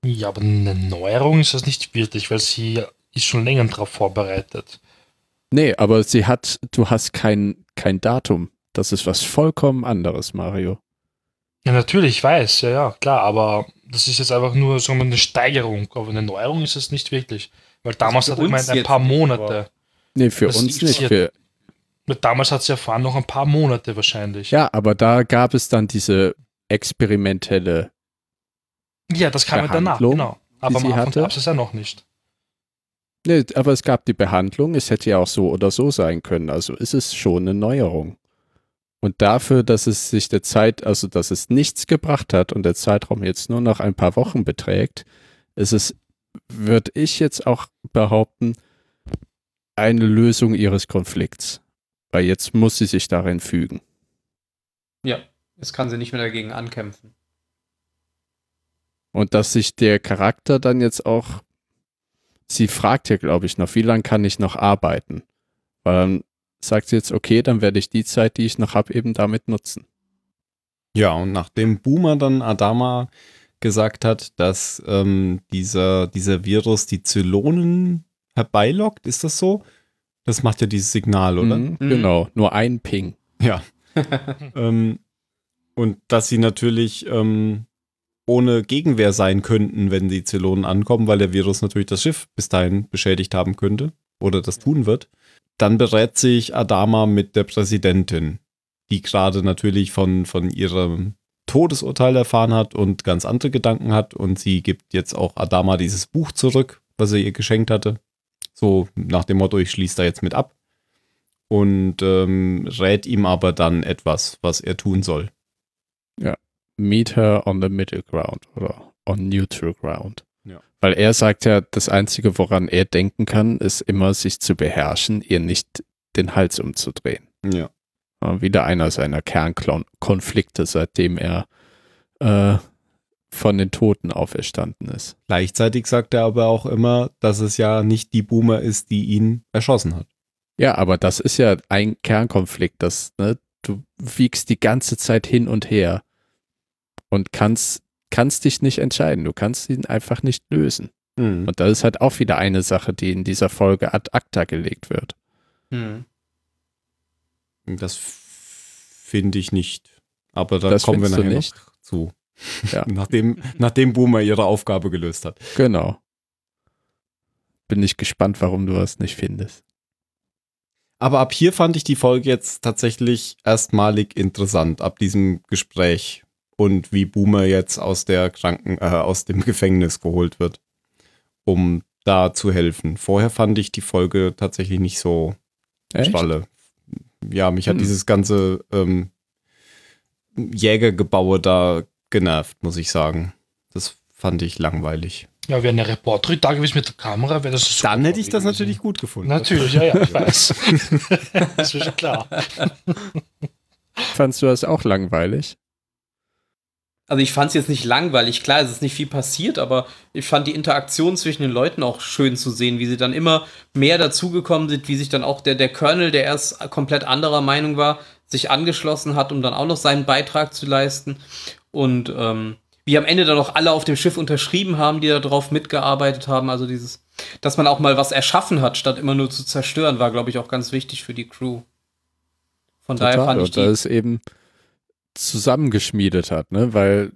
Ja, aber eine Neuerung ist das nicht wirklich, weil sie ist schon länger darauf vorbereitet. Nee, aber sie hat, du hast kein, kein Datum. Das ist was vollkommen anderes, Mario. Ja, natürlich, ich weiß, ja, ja, klar, aber das ist jetzt einfach nur so eine Steigerung, aber eine Neuerung ist es nicht wirklich. Weil damals für hat er gemeint, ein paar nicht, Monate. Nee, für Das uns nicht. Für, damals hat sie erfahren, noch ein paar Monate wahrscheinlich. ja, aber da gab es dann diese experimentelle. Ja, das kam ja danach, genau. Aber am Anfang hatte? gab es es ja noch nicht. Nee, aber es gab die Behandlung. Es hätte ja auch so oder so sein können. Also ist es schon eine Neuerung. Und dafür, dass es sich der Zeit, also dass es nichts gebracht hat und der Zeitraum jetzt nur noch ein paar Wochen beträgt, ist es, würde ich jetzt auch behaupten, eine Lösung ihres Konflikts. Weil jetzt muss sie sich darin fügen. Ja. Jetzt kann sie nicht mehr dagegen ankämpfen. Und dass sich der Charakter dann jetzt auch, sie fragt ja, glaube ich, noch, wie lange kann ich noch arbeiten? Weil dann sagt sie jetzt, okay, dann werde ich die Zeit, die ich noch habe, eben damit nutzen. Ja, und nachdem Boomer dann Adama gesagt hat, dass ähm, dieser, dieser Virus die Zylonen herbeilockt, ist das so? Das macht ja dieses Signal, oder? Mhm, Mhm. Genau, nur ein Ping. Ja. ähm, und dass sie natürlich ähm, ohne Gegenwehr sein könnten, wenn die Zylonen ankommen, weil der Virus natürlich das Schiff bis dahin beschädigt haben könnte oder das tun wird. Dann berät sich Adama mit der Präsidentin, die gerade natürlich von, von ihrem Todesurteil erfahren hat und ganz andere Gedanken hat. Und sie gibt jetzt auch Adama dieses Buch zurück, was er ihr geschenkt hatte. So nach dem Motto, ich schließe da jetzt mit ab und ähm, rät ihm aber dann etwas, was er tun soll. Meet her on the middle ground oder on neutral ground. Ja. Weil er sagt ja, das Einzige, woran er denken kann, ist immer, sich zu beherrschen, ihr nicht den Hals umzudrehen. Ja. Wieder einer seiner Kernkonflikte, seitdem er äh, von den Toten auferstanden ist. Gleichzeitig sagt er aber auch immer, dass es ja nicht die Boomer ist, die ihn erschossen hat. Ja, aber das ist ja ein Kernkonflikt, das, ne, du wiegst die ganze Zeit hin und her und kannst, kannst dich nicht entscheiden. Du kannst ihn einfach nicht lösen. Mhm. Und das ist halt auch wieder eine Sache, die in dieser Folge ad acta gelegt wird. Hm. Das finde ich nicht. Aber da Das kommen wir nachher nicht? noch zu. Ja. nachdem, nachdem Boomer ihre Aufgabe gelöst hat. Genau. Bin ich gespannt, warum du das nicht findest. Aber ab hier fand ich die Folge jetzt tatsächlich erstmalig interessant, ab diesem Gespräch und wie Boomer jetzt aus der Kranken, äh, aus dem Gefängnis geholt wird, um da zu helfen. Vorher fand ich die Folge tatsächlich nicht so Echt? Schwalle. Ja, mich hat Hm. dieses ganze ähm, Jägergebaue da genervt, muss ich sagen. Das fand ich langweilig. Ja, wäre eine Reporterin da gewesen mit der Kamera, wäre das super Dann hätte ich das gewesen. natürlich gut gefunden. Natürlich, ja, ja, ich weiß. das ist schon klar. Fandst du das auch langweilig? Also ich fand es jetzt nicht langweilig. Klar, es ist nicht viel passiert, aber ich fand die Interaktion zwischen den Leuten auch schön zu sehen, wie sie dann immer mehr dazugekommen sind, wie sich dann auch der, der Colonel, der erst komplett anderer Meinung war, sich angeschlossen hat, um dann auch noch seinen Beitrag zu leisten. Und ähm, wie am Ende dann auch alle auf dem Schiff unterschrieben haben, die darauf mitgearbeitet haben. Also dieses, dass man auch mal was erschaffen hat, statt immer nur zu zerstören, war, glaube ich, auch ganz wichtig für die Crew. Von daher fand ich Und da die. es eben zusammengeschmiedet hat, ne? Weil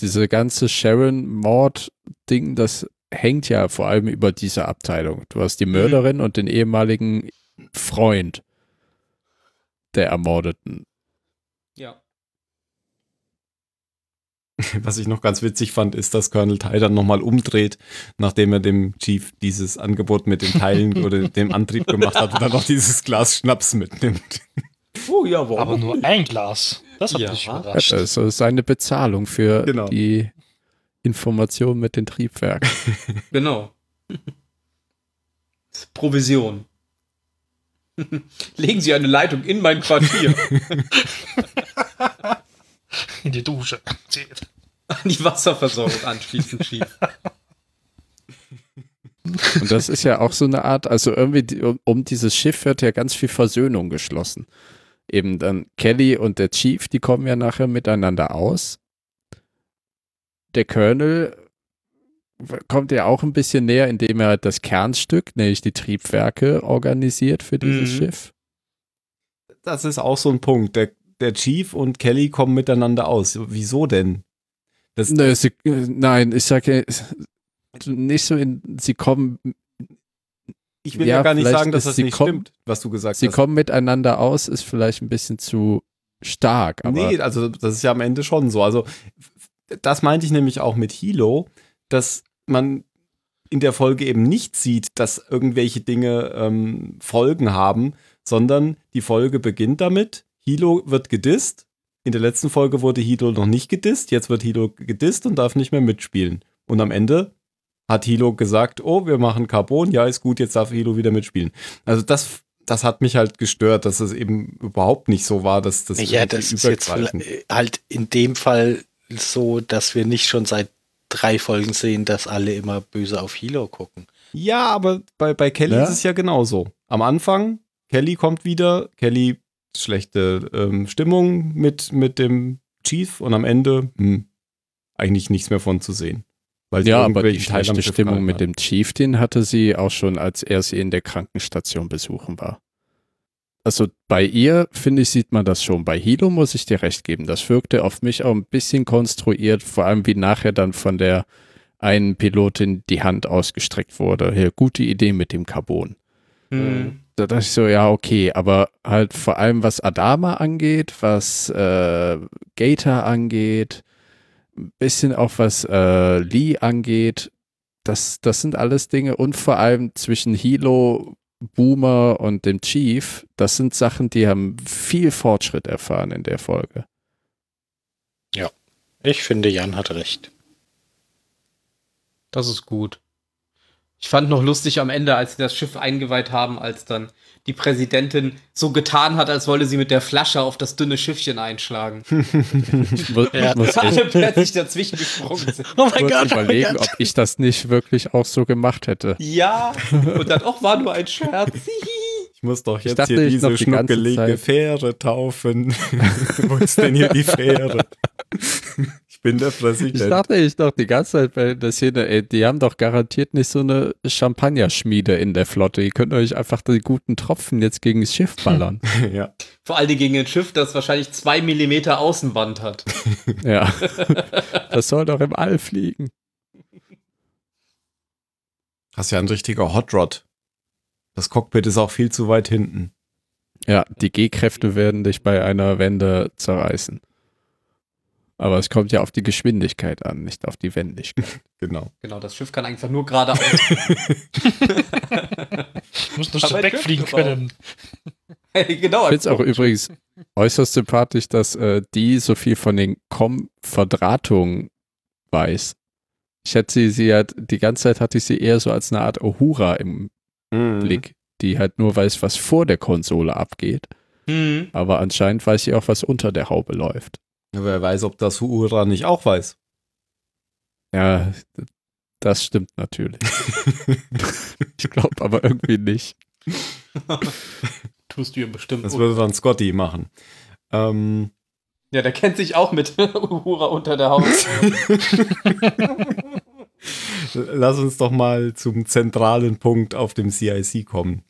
diese ganze Sharon-Mord-Ding, das hängt ja vor allem über diese Abteilung. Du hast die Mörderin und den ehemaligen Freund der Ermordeten. Ja. Was ich noch ganz witzig fand, ist, dass Colonel Ty dann nochmal umdreht, nachdem er dem Chief dieses Angebot mit den Teilen oder dem Antrieb gemacht hat und dann noch dieses Glas Schnaps mitnimmt. Oh ja, warum? Aber nur ein Glas. Das hat Ja. mich Das überrascht. ist so seine Bezahlung für Genau. die Information mit den Triebwerken. Genau. Provision. Legen Sie eine Leitung in mein Quartier. In die Dusche. An die Wasserversorgung anschließend schief. Und das ist ja auch so eine Art, also irgendwie um, dieses Schiff wird ja ganz viel Versöhnung geschlossen. Eben dann Kelly und der Chief, die kommen ja nachher miteinander aus. Der Colonel kommt ja auch ein bisschen näher, indem er halt das Kernstück, nämlich die Triebwerke, organisiert für dieses Mhm. Schiff. Das ist auch so ein Punkt. Der, der Chief und Kelly kommen miteinander aus. Wieso denn? Das, Nö, sie, äh, nein, ich sage nicht so in, sie kommen, ich will ja, ja, gar nicht sagen, dass das sie nicht kommen- stimmt, was du gesagt sie hast. kommen miteinander aus, ist vielleicht ein bisschen zu stark, aber nee, also das ist ja am Ende schon so. Also das meinte ich nämlich auch mit Hilo, dass man in der Folge eben nicht sieht, dass irgendwelche Dinge ähm, Folgen haben, sondern die Folge beginnt damit, Hilo wird gedisst. In der letzten Folge wurde Hilo noch nicht gedisst, jetzt wird Hilo gedisst und darf nicht mehr mitspielen. Und am Ende hat Hilo gesagt, oh, wir machen Carbon, ja, ist gut, jetzt darf Hilo wieder mitspielen. Also das, das hat mich halt gestört, dass es eben überhaupt nicht so war, dass das Ja, das ist jetzt vielleicht halt in dem Fall so, dass wir nicht schon seit drei Folgen sehen, dass alle immer böse auf Hilo gucken. Ja, aber bei, bei Kelly Ja? ist es ja genauso. Am Anfang, Kelly kommt wieder, Kelly schlechte ähm, Stimmung mit, mit dem Chief und am Ende hm, eigentlich nichts mehr von zu sehen. Weil sie Ja, aber die schlechte Stimmung mit dem Chief, den hatte sie auch schon, als er sie in der Krankenstation besuchen war. Also bei ihr, finde ich, sieht man das schon. Bei Hilo muss ich dir recht geben. Das wirkte auf mich auch ein bisschen konstruiert, vor allem wie nachher dann von der einen Pilotin die Hand ausgestreckt wurde. Hier, gute Idee mit dem Carbon. Hm. Da dachte ich so, ja, okay, aber halt vor allem was Adama angeht, was äh, Gator angeht, ein bisschen auch was äh, Lee angeht, das, das sind alles Dinge und vor allem zwischen Hilo, Boomer und dem Chief, das sind Sachen, die haben viel Fortschritt erfahren in der Folge. Ich finde, Jan hat recht. Das ist gut. Ich fand noch lustig am Ende, als sie das Schiff eingeweiht haben, als dann die Präsidentin so getan hat, als wolle sie mit der Flasche auf das dünne Schiffchen einschlagen. Ja. muss ich Alle plötzlich dazwischen gesprungen sind. Oh mein kurz überlegen, ob ich das nicht wirklich auch so gemacht hätte. Ja, und dann auch war nur ein Scherz. Ich muss doch jetzt dachte, hier diese die schnuckelige Fähre taufen. Wo ist denn hier die Fähre? Ich bin der Ich Präsident. dachte ich doch die ganze Zeit bei der Szene, ey, die haben doch garantiert nicht so eine Champagnerschmiede in der Flotte. Ihr könnt euch einfach die guten Tropfen jetzt gegen das Schiff ballern. ja. Vor allem gegen ein Schiff, das wahrscheinlich zwei Millimeter Außenwand hat. ja. Das soll doch im All fliegen. Das ist ja ein richtiger Hot Rod. Das Cockpit ist auch viel zu weit hinten. Ja, die G-Kräfte werden dich bei einer Wende zerreißen. Aber es kommt ja auf die Geschwindigkeit an, nicht auf die Wendigkeit. Genau. Genau, das Schiff kann einfach nur geradeaus. Muss nur ein wegfliegen können. genau. Ich finde es auch übrigens äußerst sympathisch, dass äh, die so viel von den Com-Verdrahtungen weiß. Ich hätte sie, sie hat, die ganze Zeit hatte ich sie eher so als eine Art Uhura im Mhm. Blick, die halt nur weiß, was vor der Konsole abgeht. Hm. Aber anscheinend weiß sie auch, was unter der Haube läuft. Wer weiß, ob das Uhura nicht auch weiß. Ja, das stimmt natürlich. ich glaube aber irgendwie nicht. Tust du ihr bestimmt. Das würde dann Scotty machen. Ähm, ja, der kennt sich auch mit Uhura unter der Haut. lass uns doch mal zum zentralen Punkt auf dem CIC kommen.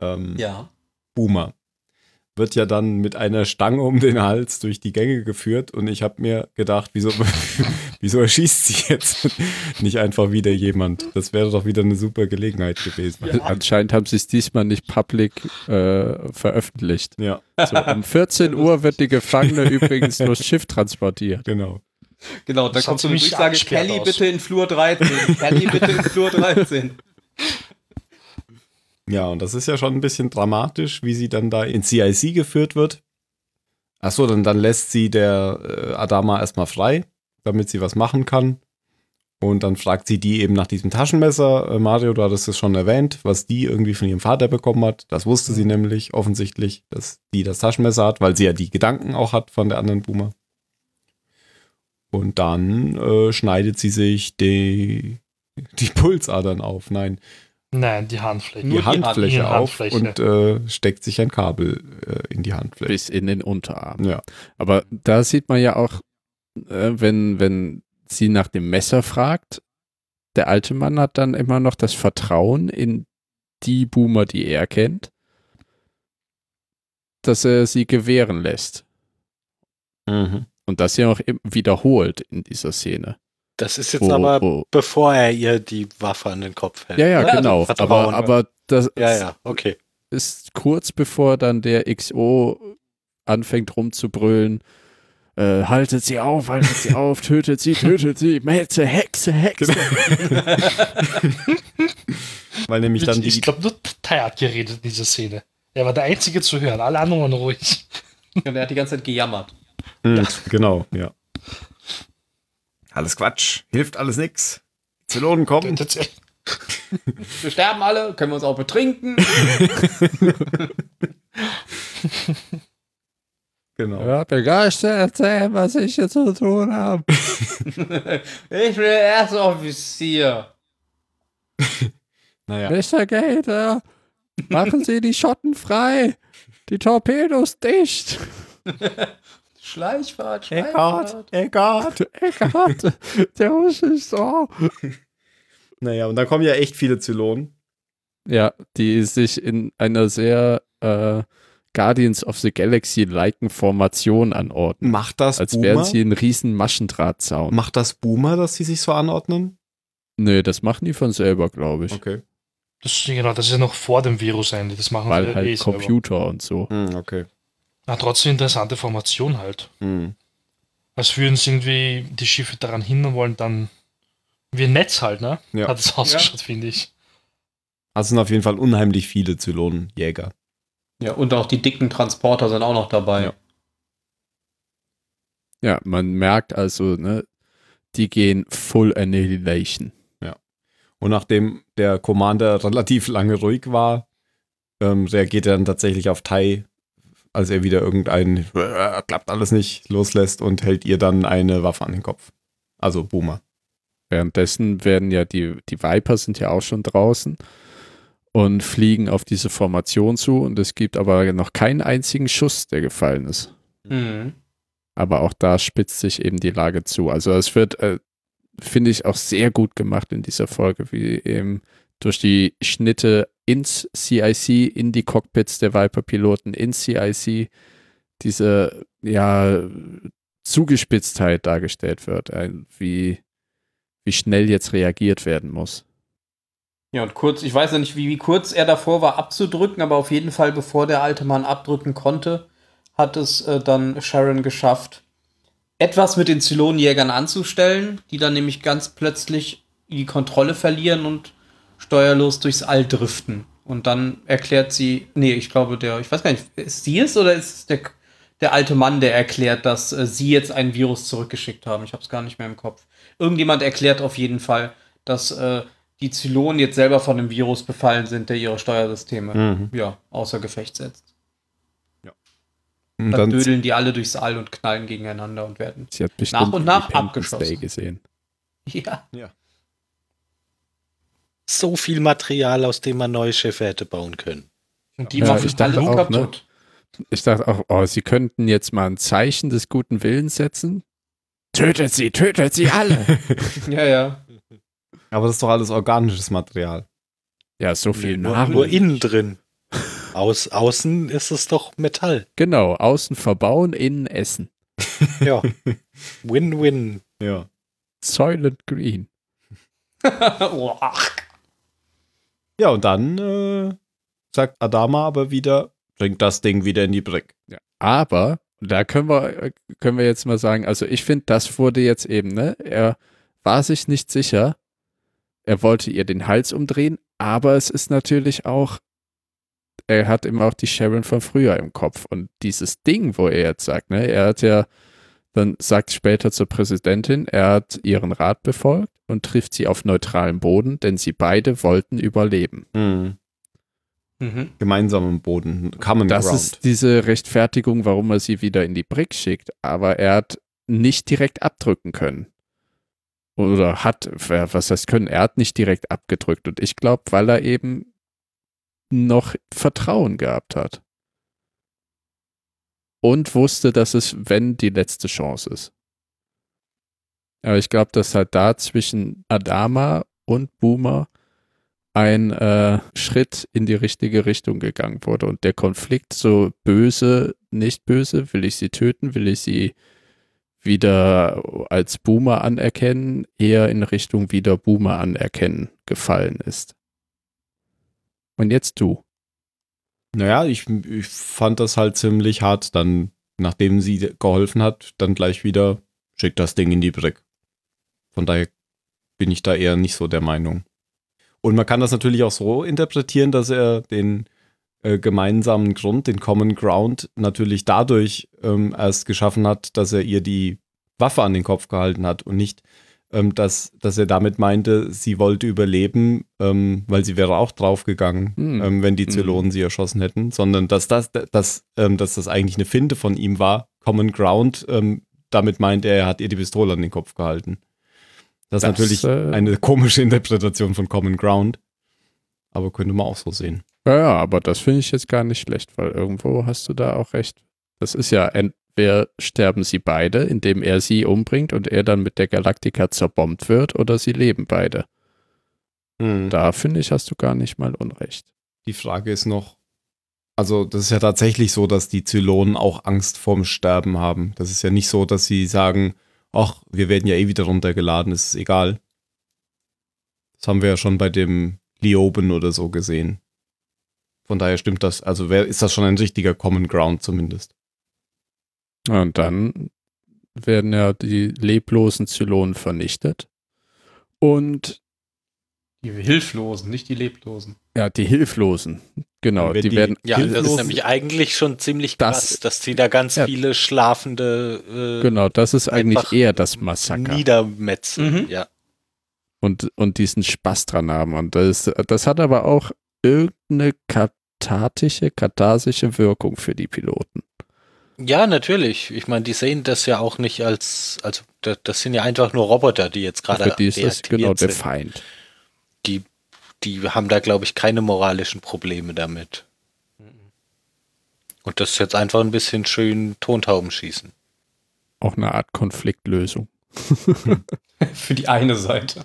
Ähm, ja. Boomer. Wird ja dann mit einer Stange um den Hals durch die Gänge geführt und ich habe mir gedacht, wieso, wieso erschießt sie jetzt nicht einfach wieder jemand? Das wäre doch wieder eine super Gelegenheit gewesen. Anscheinend haben sie es diesmal nicht public äh, veröffentlicht. Ja, So, um 14 Uhr wird die Gefangene übrigens durchs Schiff transportiert. genau. Genau, da kommt so eine Durchsage, Kelly aus. bitte in Flur 13. Kelly bitte in Flur 13. Ja, und das ist ja schon ein bisschen dramatisch, wie sie dann da in CIC geführt wird. Achso, dann, dann lässt sie der äh, Adama erstmal frei, damit sie was machen kann. Und dann fragt sie die eben nach diesem Taschenmesser. Äh, Mario, du hattest es schon erwähnt, was die irgendwie von ihrem Vater bekommen hat. Das wusste sie nämlich offensichtlich, dass die das Taschenmesser hat, weil sie ja die Gedanken auch hat von der anderen Boomer. Und dann äh, schneidet sie sich die, die Pulsadern auf. Nein, Nein, die Handfläche. Nur die die Hand- Handfläche die auf Handfläche. und äh, steckt sich ein Kabel äh, in die Handfläche. Bis in den Unterarm. Ja. Aber da sieht man ja auch, äh, wenn, wenn sie nach dem Messer fragt, der alte Mann hat dann immer noch das Vertrauen in die Boomer, die er kennt, dass er sie gewähren lässt. Mhm. Und das ja auch wiederholt in dieser Szene. Das ist jetzt Wo, aber, wo, bevor er ihr die Waffe an den Kopf hält. ja, ja, Ja, genau. also aber, aber das Ja, ja, okay. ist kurz bevor dann der XO anfängt rumzubrüllen. Äh, haltet sie auf, haltet sie auf, tötet sie, tötet sie, Metze, Hexe, Hexe. Weil nämlich dann ich glaube, nur Tai hat geredet in dieser Szene. Er war der Einzige zu hören, alle anderen waren ruhig. Und er hat die ganze Zeit gejammert. Hm, genau, ja. Alles Quatsch, hilft alles nix. Zylonen kommen. Wir sterben alle, können wir uns auch betrinken. Genau. Ja, mir gar nicht erzählen, was ich hier zu tun habe. ich bin der erste Offizier. Naja. Mr. Gator, machen Sie die Schotten frei. Die Torpedos dicht. Schleichfahrt, Eckart, Schleichfahrt. Eckart. Eckart, der Husch ist so. Naja, und dann kommen ja echt viele Zylonen. Ja, die sich in einer sehr äh, Guardians of the Galaxy-liken Formation anordnen. Macht das Als Boomer? wären sie ein riesen Maschendrahtzaun. Macht das Boomer, dass sie sich so anordnen? Nö, das machen die von selber, glaube ich. Okay. Das, genau, das ist ja noch vor dem Virus eigentlich. Das machen Weil sie eh halt selber. Computer und so. Hm, okay. Na, trotzdem interessante Formation halt. Hm. Als würden sie irgendwie die Schiffe daran hindern wollen, dann wie ein Netz halt, ne? Ja. Hat es ausgeschaut, finde ich. Also sind auf jeden Fall unheimlich viele Zylonenjäger. Ja, und auch die dicken Transporter sind auch noch dabei. Ja. Ja, man merkt also, ne, die gehen Full Annihilation. Und nachdem der Commander relativ lange ruhig war, ähm, reagiert er dann tatsächlich auf Tai, als er wieder irgendein äh, klappt alles nicht loslässt und hält ihr dann eine Waffe an den Kopf. Also Boomer. Währenddessen werden ja die, die Viper sind ja auch schon draußen und fliegen auf diese Formation zu und es gibt aber noch keinen einzigen Schuss, der gefallen ist. Mhm. Aber auch da spitzt sich eben die Lage zu. Also es wird, äh, finde ich, auch sehr gut gemacht in dieser Folge, wie eben durch die Schnitte ins CIC, in die Cockpits der Viper-Piloten, ins CIC, diese, ja, Zugespitztheit dargestellt wird, ein, wie, wie schnell jetzt reagiert werden muss. Ja, und kurz, ich weiß ja nicht, wie, wie kurz er davor war abzudrücken, aber auf jeden Fall, bevor der alte Mann abdrücken konnte, hat es äh, dann Sharon geschafft, etwas mit den Zylonenjägern anzustellen, die dann nämlich ganz plötzlich die Kontrolle verlieren und steuerlos durchs All driften. Und dann erklärt sie, nee, ich glaube, der, ich weiß gar nicht, ist sie es oder ist es der, der alte Mann, der erklärt, dass äh, sie jetzt ein Virus zurückgeschickt haben. Ich habe es gar nicht mehr im Kopf. Irgendjemand erklärt auf jeden Fall, dass äh, die Zylonen jetzt selber von einem Virus befallen sind, der ihre Steuersysteme Mhm. ja, außer Gefecht setzt. Und Dann dann dödeln die alle durchs All und knallen gegeneinander und werden. Sie hat bestimmt und nach abgeschossen. Day gesehen. Ja. So viel Material, aus dem man neue Schiffe hätte bauen können. Und die Ja, machen ich dachte alle auch, ne? kaputt. Ich dachte auch, oh, sie könnten jetzt mal ein Zeichen des guten Willens setzen. Tötet sie, tötet sie alle. Ja, ja. aber das ist doch alles organisches Material. ja, so viel nur, Nahrung. nur innen drin. Aus, außen ist es doch Metall. Genau, außen verbauen, innen essen. Ja. Win-win. Ja. Soylent Green. Ja, und dann äh, sagt Adama aber wieder, bringt das Ding wieder in die Brick. Ja. Aber, da können wir, können wir jetzt mal sagen, also ich finde, das wurde jetzt eben, ne? Er war sich nicht sicher. Er wollte ihr den Hals umdrehen, aber es ist natürlich auch, er hat immer auch die Sharon von früher im Kopf. Und dieses Ding, wo er jetzt sagt, ne, er hat ja, dann sagt später zur Präsidentin, er hat ihren Rat befolgt und trifft sie auf neutralem Boden, denn sie beide wollten überleben. Mhm. Mhm. Gemeinsamen Boden, Common Das Ground. ist diese Rechtfertigung, warum er sie wieder in die Brick schickt. Aber er hat nicht direkt abdrücken können. Oder hat, was heißt können, er hat nicht direkt abgedrückt. Und ich glaube, weil er eben noch Vertrauen gehabt hat. Und wusste, dass es, wenn, die letzte Chance ist. Aber ich glaube, dass halt da zwischen Adama und Boomer ein äh, Schritt in die richtige Richtung gegangen wurde. Und der Konflikt, so böse, nicht böse, will ich sie töten, will ich sie wieder als Boomer anerkennen, eher in Richtung wieder Boomer anerkennen gefallen ist. Und jetzt du. Naja, ich, ich fand das halt ziemlich hart, dann, nachdem sie geholfen hat, dann gleich wieder, schickt das Ding in die Brick. Von daher bin ich da eher nicht so der Meinung. Und man kann das natürlich auch so interpretieren, dass er den äh, gemeinsamen Grund, den Common Ground, natürlich dadurch ähm, erst geschaffen hat, dass er ihr die Waffe an den Kopf gehalten hat und nicht, ähm, dass, dass er damit meinte, sie wollte überleben, ähm, weil sie wäre auch draufgegangen, Hm. ähm, wenn die. Zylonen sie erschossen hätten, sondern dass das, dass, ähm, dass das eigentlich eine Finte von ihm war. Common Ground, ähm, damit meint er, er hat ihr die Pistole an den Kopf gehalten. Das, ist Das, natürlich äh, eine komische Interpretation von Common Ground, aber könnte man auch so sehen. Ja, aber das finde ich jetzt gar nicht schlecht, weil irgendwo hast du da auch recht. Das ist ja, sterben sie beide, indem er sie umbringt und er dann mit der Galaktika zerbombt wird, oder sie leben beide. Da finde ich, hast du gar nicht mal Unrecht. Die Frage ist noch, also das ist ja tatsächlich so, dass die Zylonen auch Angst vorm Sterben haben. Das ist ja nicht so, dass sie sagen, ach, wir werden ja eh wieder runtergeladen, es ist egal. Das haben wir ja schon bei dem Lioben oder so gesehen. Von daher stimmt das, also wer, ist das schon ein richtiger Common Ground zumindest. Und dann werden ja die leblosen Zylonen vernichtet. Und Die Hilflosen, nicht die Leblosen. ja, die Hilflosen, genau, die, die- werden Ja, das ist nämlich eigentlich schon ziemlich Das- krass, dass sie da ganz Ja. viele schlafende äh, Genau, das ist eigentlich eher das Massaker. Niedermetzen. Mhm. Ja. und, und diesen Spaß dran haben. Und das, das hat aber auch irgendeine kathartische, katharsische Wirkung für die Piloten. Ja, natürlich. Ich meine, die sehen das ja auch nicht als, also das, das sind ja einfach nur Roboter, die jetzt gerade für die ist das genau der. Feind. Die, die haben da, glaube ich, keine moralischen Probleme damit. Und das ist jetzt einfach ein bisschen schön Tontauben schießen. Auch eine Art Konfliktlösung. Für die eine Seite.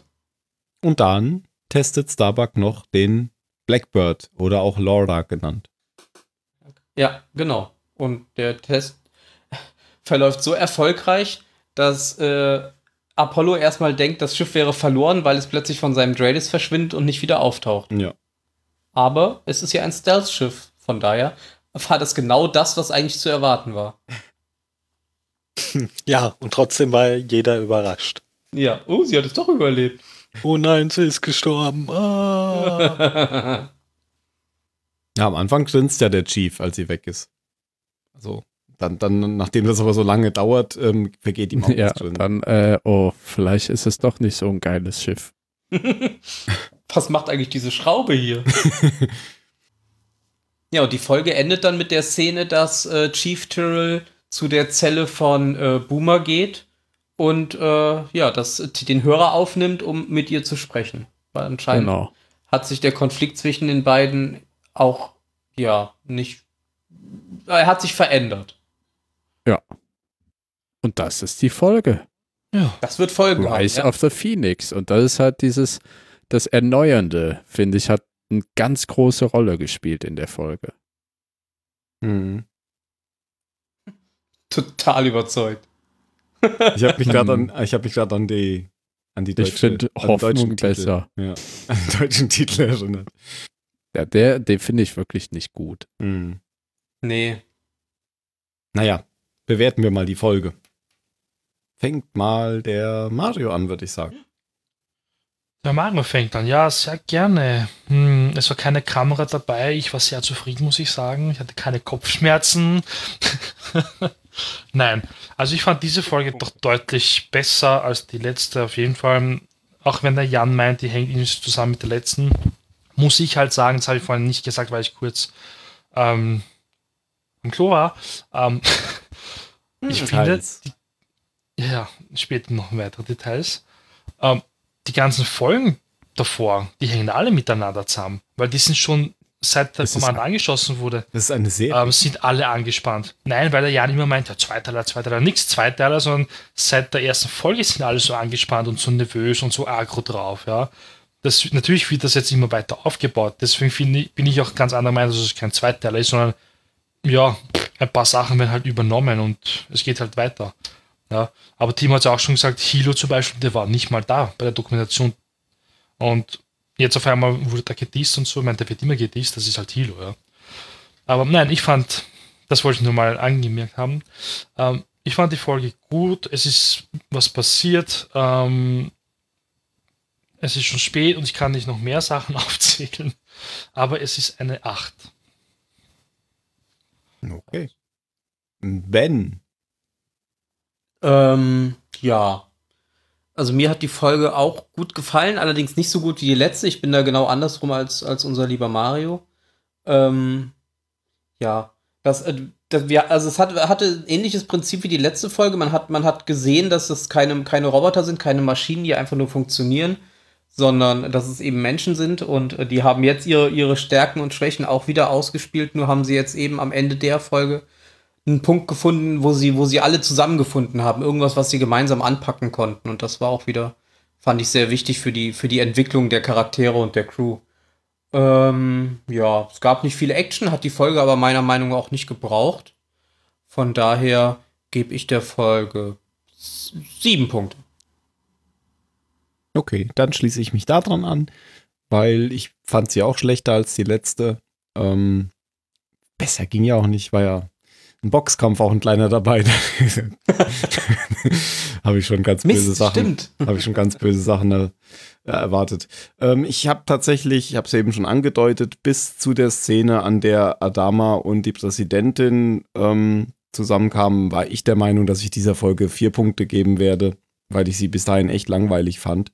Und dann testet Starbuck noch den Blackbird oder auch Laura genannt. Ja, genau. Und der Test verläuft so erfolgreich, dass äh, Apollo erstmal denkt, das Schiff wäre verloren, weil es plötzlich von seinem Dreadis verschwindet und nicht wieder auftaucht. Ja. Aber es ist ja ein Stealth-Schiff, von daher war das genau das, was eigentlich zu erwarten war. Ja, und trotzdem war jeder überrascht. Ja, oh, sie hat es doch überlebt. Oh nein, sie ist gestorben. Ah. Ja, am Anfang grinst ja der Chief, als sie weg ist. Also, dann, dann, nachdem das aber so lange dauert, ähm, vergeht ihm auch Ja, drin. dann, äh, oh, vielleicht ist es doch nicht so ein geiles Schiff. Was macht eigentlich diese Schraube hier? ja, und die Folge endet dann mit der Szene, dass äh, Chief Tyrrell zu der Zelle von äh, Boomer geht und äh, ja, dass den Hörer aufnimmt, um mit ihr zu sprechen. Weil anscheinend Genau. hat sich der Konflikt zwischen den beiden auch, ja, nicht. Er hat sich verändert. Und das ist die Folge. Ja. Das wird Folgen haben, Rise ja. of the Phoenix. Und das ist halt dieses, das Erneuernde, finde ich, hat eine ganz große Rolle gespielt in der Folge. Mhm. Total überzeugt. Ich habe mich gerade an, ich habe mich gerade an die, an die deutsche, Ich finde an den deutschen Hoffnung Titel- besser. Ja, an den deutschen Titel erinnert. Ja, der, den finde ich wirklich nicht gut. Mhm. Nee. Naja, bewerten wir mal die Folge. Fängt mal der Mario an, würde ich sagen. Der Mario fängt an. Ja, sehr gerne. Hm, es war keine Kamera dabei. Ich war sehr zufrieden, muss ich sagen. Ich hatte keine Kopfschmerzen. Nein, also ich fand diese Folge doch deutlich besser als die letzte auf jeden Fall. Auch wenn der Jan meint, die hängt irgendwie zusammen mit der letzten, muss ich halt sagen, das habe ich vorhin nicht gesagt, weil ich kurz ähm, im Klo war. Ähm, ich finde, die, ja, später noch weitere Details. Ähm, die ganzen Folgen davor, die hängen alle miteinander zusammen, weil die sind schon seit der Das Kommando angeschossen wurde, Das ist eine Serie. ähm, sind alle angespannt. Nein, weil der Jan immer meint, ja, Zweiteiler, Zweiteiler, nichts Zweiteiler, sondern seit der ersten Folge sind alle so angespannt und so nervös und so aggro drauf, ja. Das, natürlich wird das jetzt immer weiter aufgebaut. Deswegen ich, bin ich auch ganz anderer Meinung, dass es kein Zweiteiler ist, sondern ja, ein paar Sachen werden halt übernommen und es geht halt weiter. Ja, aber Tim hat ja auch schon gesagt, Hilo zum Beispiel, der war nicht mal da bei der Dokumentation. Und jetzt auf einmal wurde da gedisst und so. Ich meine, der wird immer gedisst, das ist halt Hilo, ja. Aber nein, ich fand, das wollte ich nur mal angemerkt haben. Ähm, ich fand die Folge gut, es ist was passiert. Ähm, es ist schon spät und ich kann nicht noch mehr Sachen aufzählen. Aber es ist eine 8. Okay. Ben. Ähm, ja. Also mir hat die Folge auch gut gefallen, allerdings nicht so gut wie die letzte. Ich bin da genau andersrum als, als unser lieber Mario. Ähm, ja. Das, äh, das, wir, also es hat, hatte ein ähnliches Prinzip wie die letzte Folge. Man hat, man hat gesehen, dass es keine, keine Roboter sind, keine Maschinen, die einfach nur funktionieren, sondern dass es eben Menschen sind und äh, die haben jetzt ihre, ihre Stärken und Schwächen auch wieder ausgespielt, nur haben sie jetzt eben am Ende der Folge einen Punkt gefunden, wo sie, wo sie alle zusammengefunden haben. Irgendwas, was sie gemeinsam anpacken konnten. Und das war auch wieder, fand ich sehr wichtig für die, für die Entwicklung der Charaktere und der Crew. Ähm, ja, es gab nicht viel Action, hat die Folge aber meiner Meinung nach auch nicht gebraucht. Von daher gebe ich der Folge sieben Punkte. Okay, dann schließe ich mich daran an, weil ich fand sie auch schlechter als die letzte. Ähm, besser ging ja auch nicht, war ja ein Boxkampf auch ein kleiner dabei. Habe ich schon ganz böse Sachen. stimmt. habe ich schon ganz böse Sachen äh, erwartet. Ähm, ich habe tatsächlich, ich habe es eben schon angedeutet, bis zu der Szene, an der Adama und die Präsidentin ähm, zusammenkamen, war ich der Meinung, dass ich dieser Folge vier Punkte geben werde, weil ich sie bis dahin echt langweilig fand.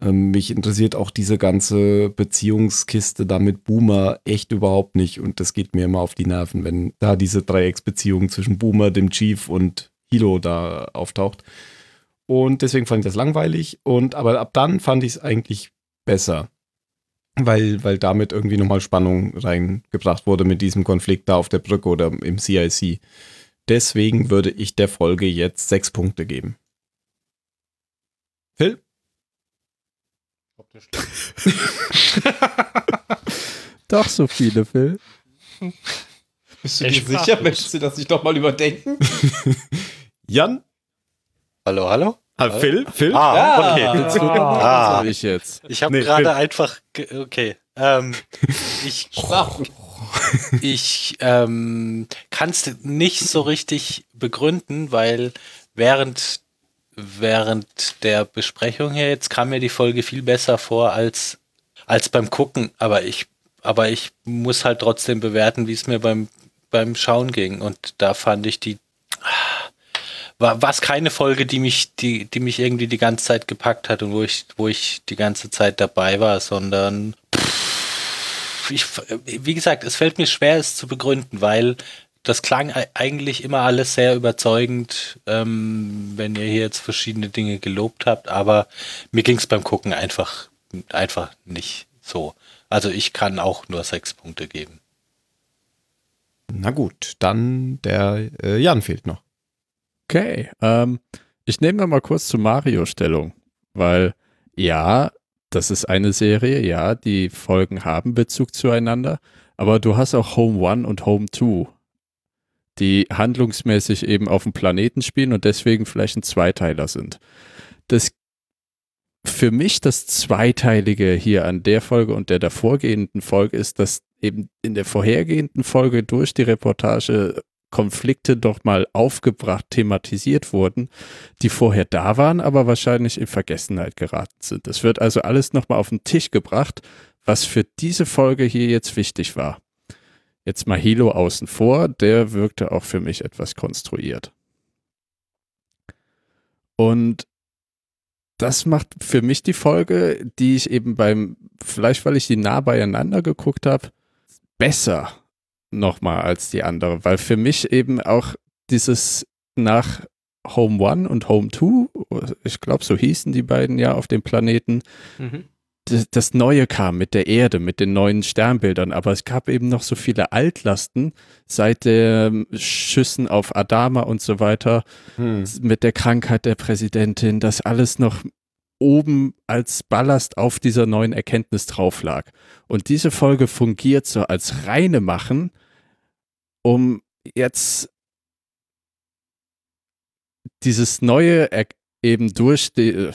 Ähm, mich interessiert auch diese ganze Beziehungskiste da mit Boomer echt überhaupt nicht und das geht mir immer auf die Nerven, wenn da diese Dreiecksbeziehung zwischen Boomer, dem Chief und Hilo da auftaucht. Und deswegen fand ich das langweilig. Und aber ab dann fand ich es eigentlich besser. Weil, weil damit irgendwie nochmal Spannung reingebracht wurde mit diesem Konflikt da auf der Brücke oder im CIC. Deswegen würde ich der Folge jetzt sechs Punkte geben. Phil? Doch so viele, Phil. Bist du Der dir sprach sicher? Möchtest du das nicht nochmal überdenken? Jan? Hallo, hallo? Ah, Phil? Phil? Ah, Ja. okay. Willst du Ah. soll ich jetzt? Ich habe Nee, gerade einfach. Okay. Ähm, ich Sprachgut. ich ähm, kann es nicht so richtig begründen, weil während, während der Besprechung hier jetzt kam mir die Folge viel besser vor als, als beim Gucken. Aber ich, aber ich muss halt trotzdem bewerten, wie es mir beim, beim Schauen ging. Und da fand ich die war es keine Folge, die mich, die, die mich irgendwie die ganze Zeit gepackt hat und wo ich, wo ich die ganze Zeit dabei war, sondern pff, ich, wie gesagt, es fällt mir schwer, es zu begründen, weil das klang eigentlich immer alles sehr überzeugend, ähm, wenn ihr hier jetzt verschiedene Dinge gelobt habt, aber mir ging es beim Gucken einfach, einfach nicht so. Also ich kann auch nur sechs Punkte geben. Na gut, dann der äh, Jan fehlt noch. Okay, ähm, ich nehme mal kurz zu Mario Stellung, weil ja, das ist eine Serie, ja, die Folgen haben Bezug zueinander, aber du hast auch Home One und Home Two, die handlungsmäßig eben auf dem Planeten spielen und deswegen vielleicht ein Zweiteiler sind. Das für mich das Zweiteilige hier an der Folge und der davorgehenden Folge ist, dass eben in der vorhergehenden Folge durch die Reportage Konflikte doch mal aufgebracht, thematisiert wurden, die vorher da waren, aber wahrscheinlich in Vergessenheit geraten sind. Es wird also alles nochmal auf den Tisch gebracht, was für diese Folge hier jetzt wichtig war. Jetzt mal Hilo außen vor, der wirkte auch für mich etwas konstruiert. Und das macht für mich die Folge, die ich eben beim, vielleicht weil ich die nah beieinander geguckt habe, besser nochmal als die andere, weil für mich eben auch dieses nach Home One und Home Two, ich glaube, so hießen die beiden ja auf dem Planeten, mhm. Das, Neue kam mit der Erde, mit den neuen Sternbildern, aber es gab eben noch so viele Altlasten seit den Schüssen auf Adama und so weiter, hm. mit der Krankheit der Präsidentin, das alles noch oben als Ballast auf dieser neuen Erkenntnis drauf lag. Und diese Folge fungiert so als reine Machen, um jetzt dieses neue eben durch die, äh,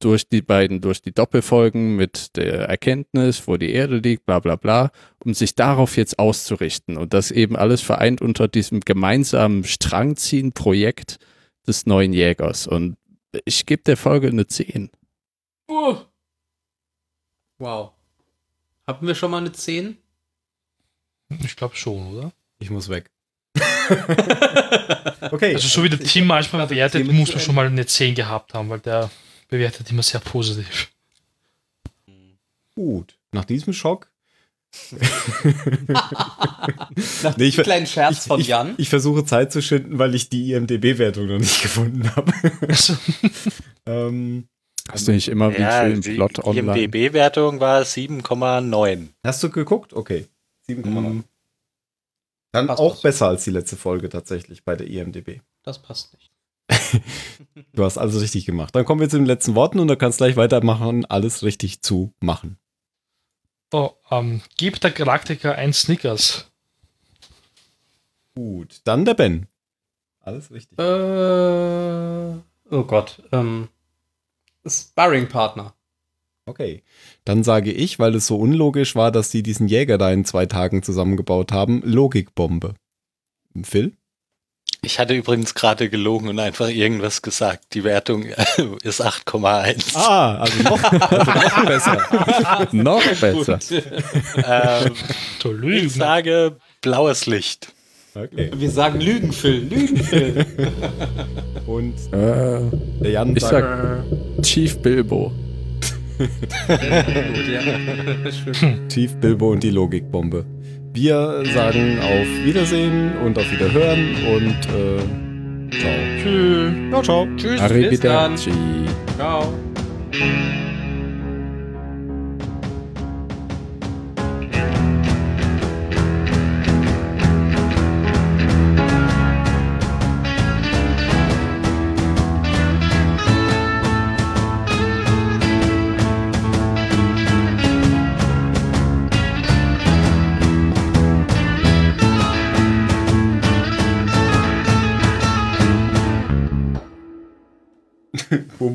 durch die beiden, durch die Doppelfolgen mit der Erkenntnis, wo die Erde liegt, bla bla bla, um sich darauf jetzt auszurichten und das eben alles vereint unter diesem gemeinsamen Strangziehen-Projekt des neuen Jägers. Und ich gebe der Folge eine 10. Uh. Wow. Hatten wir schon mal eine 10? Ich glaube schon, oder? Ich muss weg. okay. Also so wie der Team manchmal bewertet, muss man schon mal eine 10 gehabt haben, weil der bewertet immer sehr positiv. Gut. Nach diesem Schock. Nach nee, ich, kleinen Scherz ich, von ich, Jan. Ich, versuche Zeit zu schinden, weil ich die IMDB-Wertung noch nicht gefunden habe. ähm, Hast du nicht immer wie ja, schön Plot online? Die IMDB-Wertung war 7,9. Hast du geguckt? Okay. 7,9. Mhm. Dann passt auch besser als die letzte Folge tatsächlich bei der IMDB. Das passt nicht. du hast alles richtig gemacht. Dann kommen wir zu den letzten Worten und du kannst gleich weitermachen, alles richtig zu machen. Oh, ähm, gib der Galaktiker ein Snickers. Gut, dann der Ben. Alles richtig. Äh, oh Gott. Ähm, Sparring-Partner. Okay. Dann sage ich, weil es so unlogisch war, dass sie diesen Jäger da in zwei Tagen zusammengebaut haben, Logikbombe. Phil? Ich hatte übrigens gerade gelogen und einfach irgendwas gesagt. Die Wertung ist 8,1. Ah, also noch, also noch besser. noch besser. ähm, ich sage blaues Licht. Okay. Wir sagen Lügen, Phil. Lügen, Phil. und äh, der Jan ich sagt, sag Chief Bilbo. Tief Bilbo und die Logikbombe. Wir sagen auf Wiedersehen und auf Wiederhören und äh, ciao. Tschüss. Ciao, ciao. Tschüss. Arrivederci. Ciao.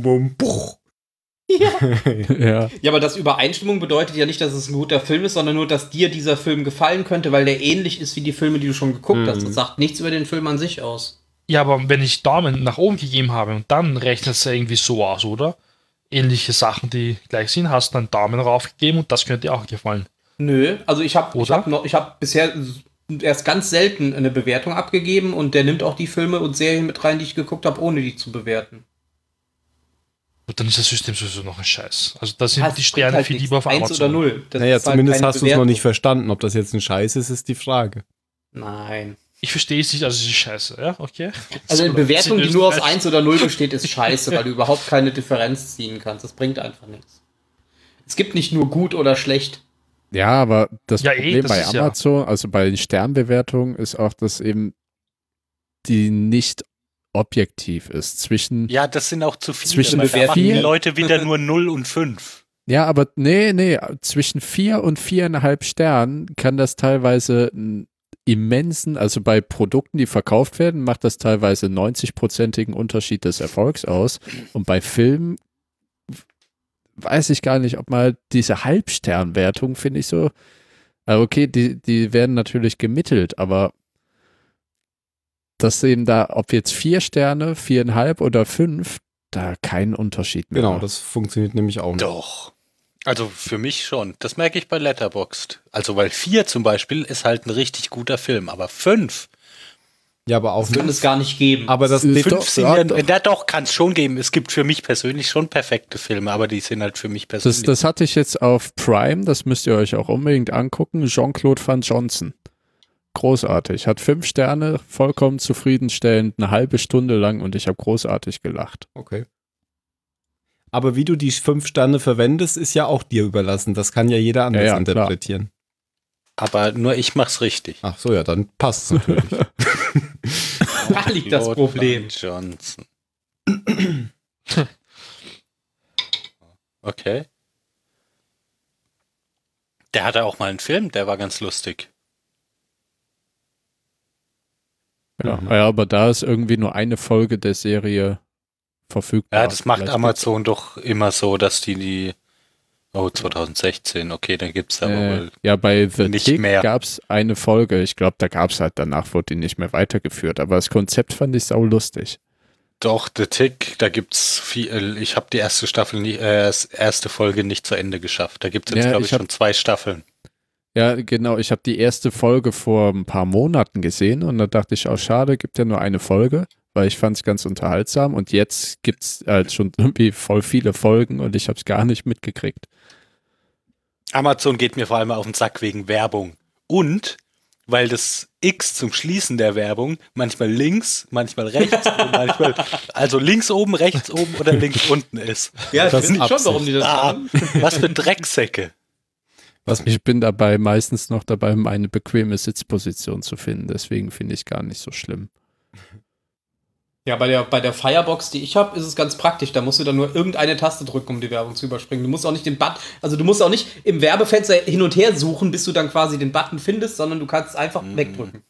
Bum, bum, buch. Ja. ja. ja, aber das Übereinstimmung bedeutet ja nicht, dass es ein guter Film ist, sondern nur, dass dir dieser Film gefallen könnte, weil der ähnlich ist wie die Filme, die du schon geguckt mhm. hast. Das sagt nichts über den Film an sich aus. Ja, aber wenn ich Daumen nach oben gegeben habe und dann rechnet es ja irgendwie so aus, oder? Ähnliche Sachen, die gleich sind, hast du einen Daumen raufgegeben und das könnte dir auch gefallen. Nö, also ich habe ich hab noch, ich habe bisher erst ganz selten eine Bewertung abgegeben und der nimmt auch die Filme und Serien mit rein, die ich geguckt habe, ohne die zu bewerten. Und dann ist das System sowieso noch ein Scheiß. Also da sind Ja, es die Sterne halt viel nichts. lieber auf Eins Amazon. oder null. Das naja, halt zumindest hast du es noch nicht verstanden. Ob das jetzt ein Scheiß ist, ist die Frage. Nein. Ich verstehe es nicht, also es ist scheiße, ja, okay. Also eine Bewertung, die nur aus Trash. 1 oder 0 besteht, ist scheiße, weil du überhaupt keine Differenz ziehen kannst. Das bringt einfach nichts. Es gibt nicht nur gut oder schlecht. Ja, aber das Ja, eh, Problem das bei ist ja- Amazon, also bei den Sternbewertungen, ist auch, dass eben die nicht objektiv ist. Zwischen, ja, Ja, das sind auch zu viele. Zwischen da machen die vier- Leute wieder nur 0 und 5. aber nee, nee, zwischen vier und viereinhalb Sternen kann das teilweise einen immensen, also bei Produkten, die verkauft werden, macht das teilweise 90-prozentigen Unterschied des Erfolgs aus. Und bei Filmen weiß ich gar nicht, ob mal diese Halbsternwertung, finde ich so, also okay, die, die werden natürlich gemittelt, aber dass eben da, ob jetzt vier Sterne, viereinhalb oder fünf, da keinen Unterschied mehr. Genau, das funktioniert nämlich auch nicht. Doch. Also für mich schon. Das merke ich bei Letterboxd. Also weil 4 zum Beispiel ist halt ein richtig guter Film, aber 5. Ja, aber auch Das könnte es gar nicht geben. Aber das Ist Def- doch- sind ja, ja, doch. ja, doch, kann es schon geben. Es gibt für mich persönlich schon perfekte Filme, aber die sind halt für mich Das, persönlich. das hatte ich jetzt auf Prime, das müsst ihr euch auch unbedingt angucken. Jean-Claude Van Johnson. Großartig. Hat fünf Sterne, vollkommen zufriedenstellend, eine halbe Stunde lang und ich habe großartig gelacht. Okay. Aber wie du die fünf Sterne verwendest, ist ja auch dir überlassen. Das kann ja jeder anders Ja, ja, interpretieren. aber nur ich mach's richtig. Ach so, ja, dann passt es natürlich. da liegt das Problem. Johnson. okay. Der hatte auch mal einen Film, der war ganz lustig. Ja, Mhm. ja, aber da ist irgendwie nur eine Folge der Serie verfügbar. Ja, das macht Vielleicht Amazon doch immer so, dass die die. Oh, 2016, okay, dann gibt's aber Äh, wohl. ja, bei The nicht Tick gab es eine Folge. Ich glaube, da gab es halt danach, wurde die nicht mehr weitergeführt. Aber das Konzept fand ich sau lustig. Doch, The Tick, da gibt's viel. Ich habe die erste Staffel, nie, äh, erste Folge nicht zu Ende geschafft. Da gibt's jetzt, Ja, glaube ich ich, hab- schon zwei Staffeln. Ja, genau. Ich habe die erste Folge vor ein paar Monaten gesehen und da dachte ich, auch schade, gibt ja nur eine Folge, weil ich fand es ganz unterhaltsam und jetzt gibt es halt schon irgendwie voll viele Folgen und ich habe es gar nicht mitgekriegt. Amazon geht mir vor allem auf den Sack wegen Werbung. Und weil das X zum Schließen der Werbung manchmal links, manchmal rechts und manchmal, also links oben, rechts oben oder links unten ist. Ja, ich Das ist finde schon, warum die das Ah, machen. was für Drecksäcke. Was Ich bin dabei meistens noch dabei, meine bequeme Sitzposition zu finden. Deswegen finde ich gar nicht so schlimm. Ja, bei der, bei der Firebox, die ich habe, ist es ganz praktisch. Da musst du dann nur irgendeine Taste drücken, um die Werbung zu überspringen. Du musst auch nicht den Button, also du musst auch nicht im Werbefenster hin und her suchen, bis du dann quasi den Button findest, sondern du kannst es einfach Mhm. wegdrücken.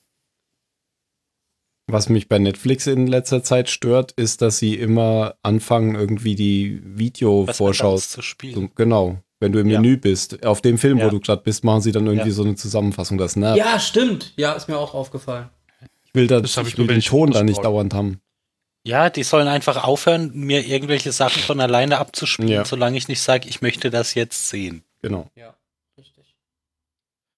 Was mich bei Netflix in letzter Zeit stört, ist, dass sie immer anfangen, irgendwie die Videovorschau zu spielen. So, genau. Wenn du im Ja. Menü bist, auf dem Film, wo Ja. du gerade bist, machen sie dann irgendwie Ja. so eine Zusammenfassung. Das nervt. Ja, stimmt. Ja, ist mir auch aufgefallen. Ich will, da, Das ich ich will den Ton da nicht dauernd haben. Ja, die sollen einfach aufhören, mir irgendwelche Sachen von alleine abzuspielen, Ja. solange ich nicht sage, ich möchte das jetzt sehen. Genau. Ja.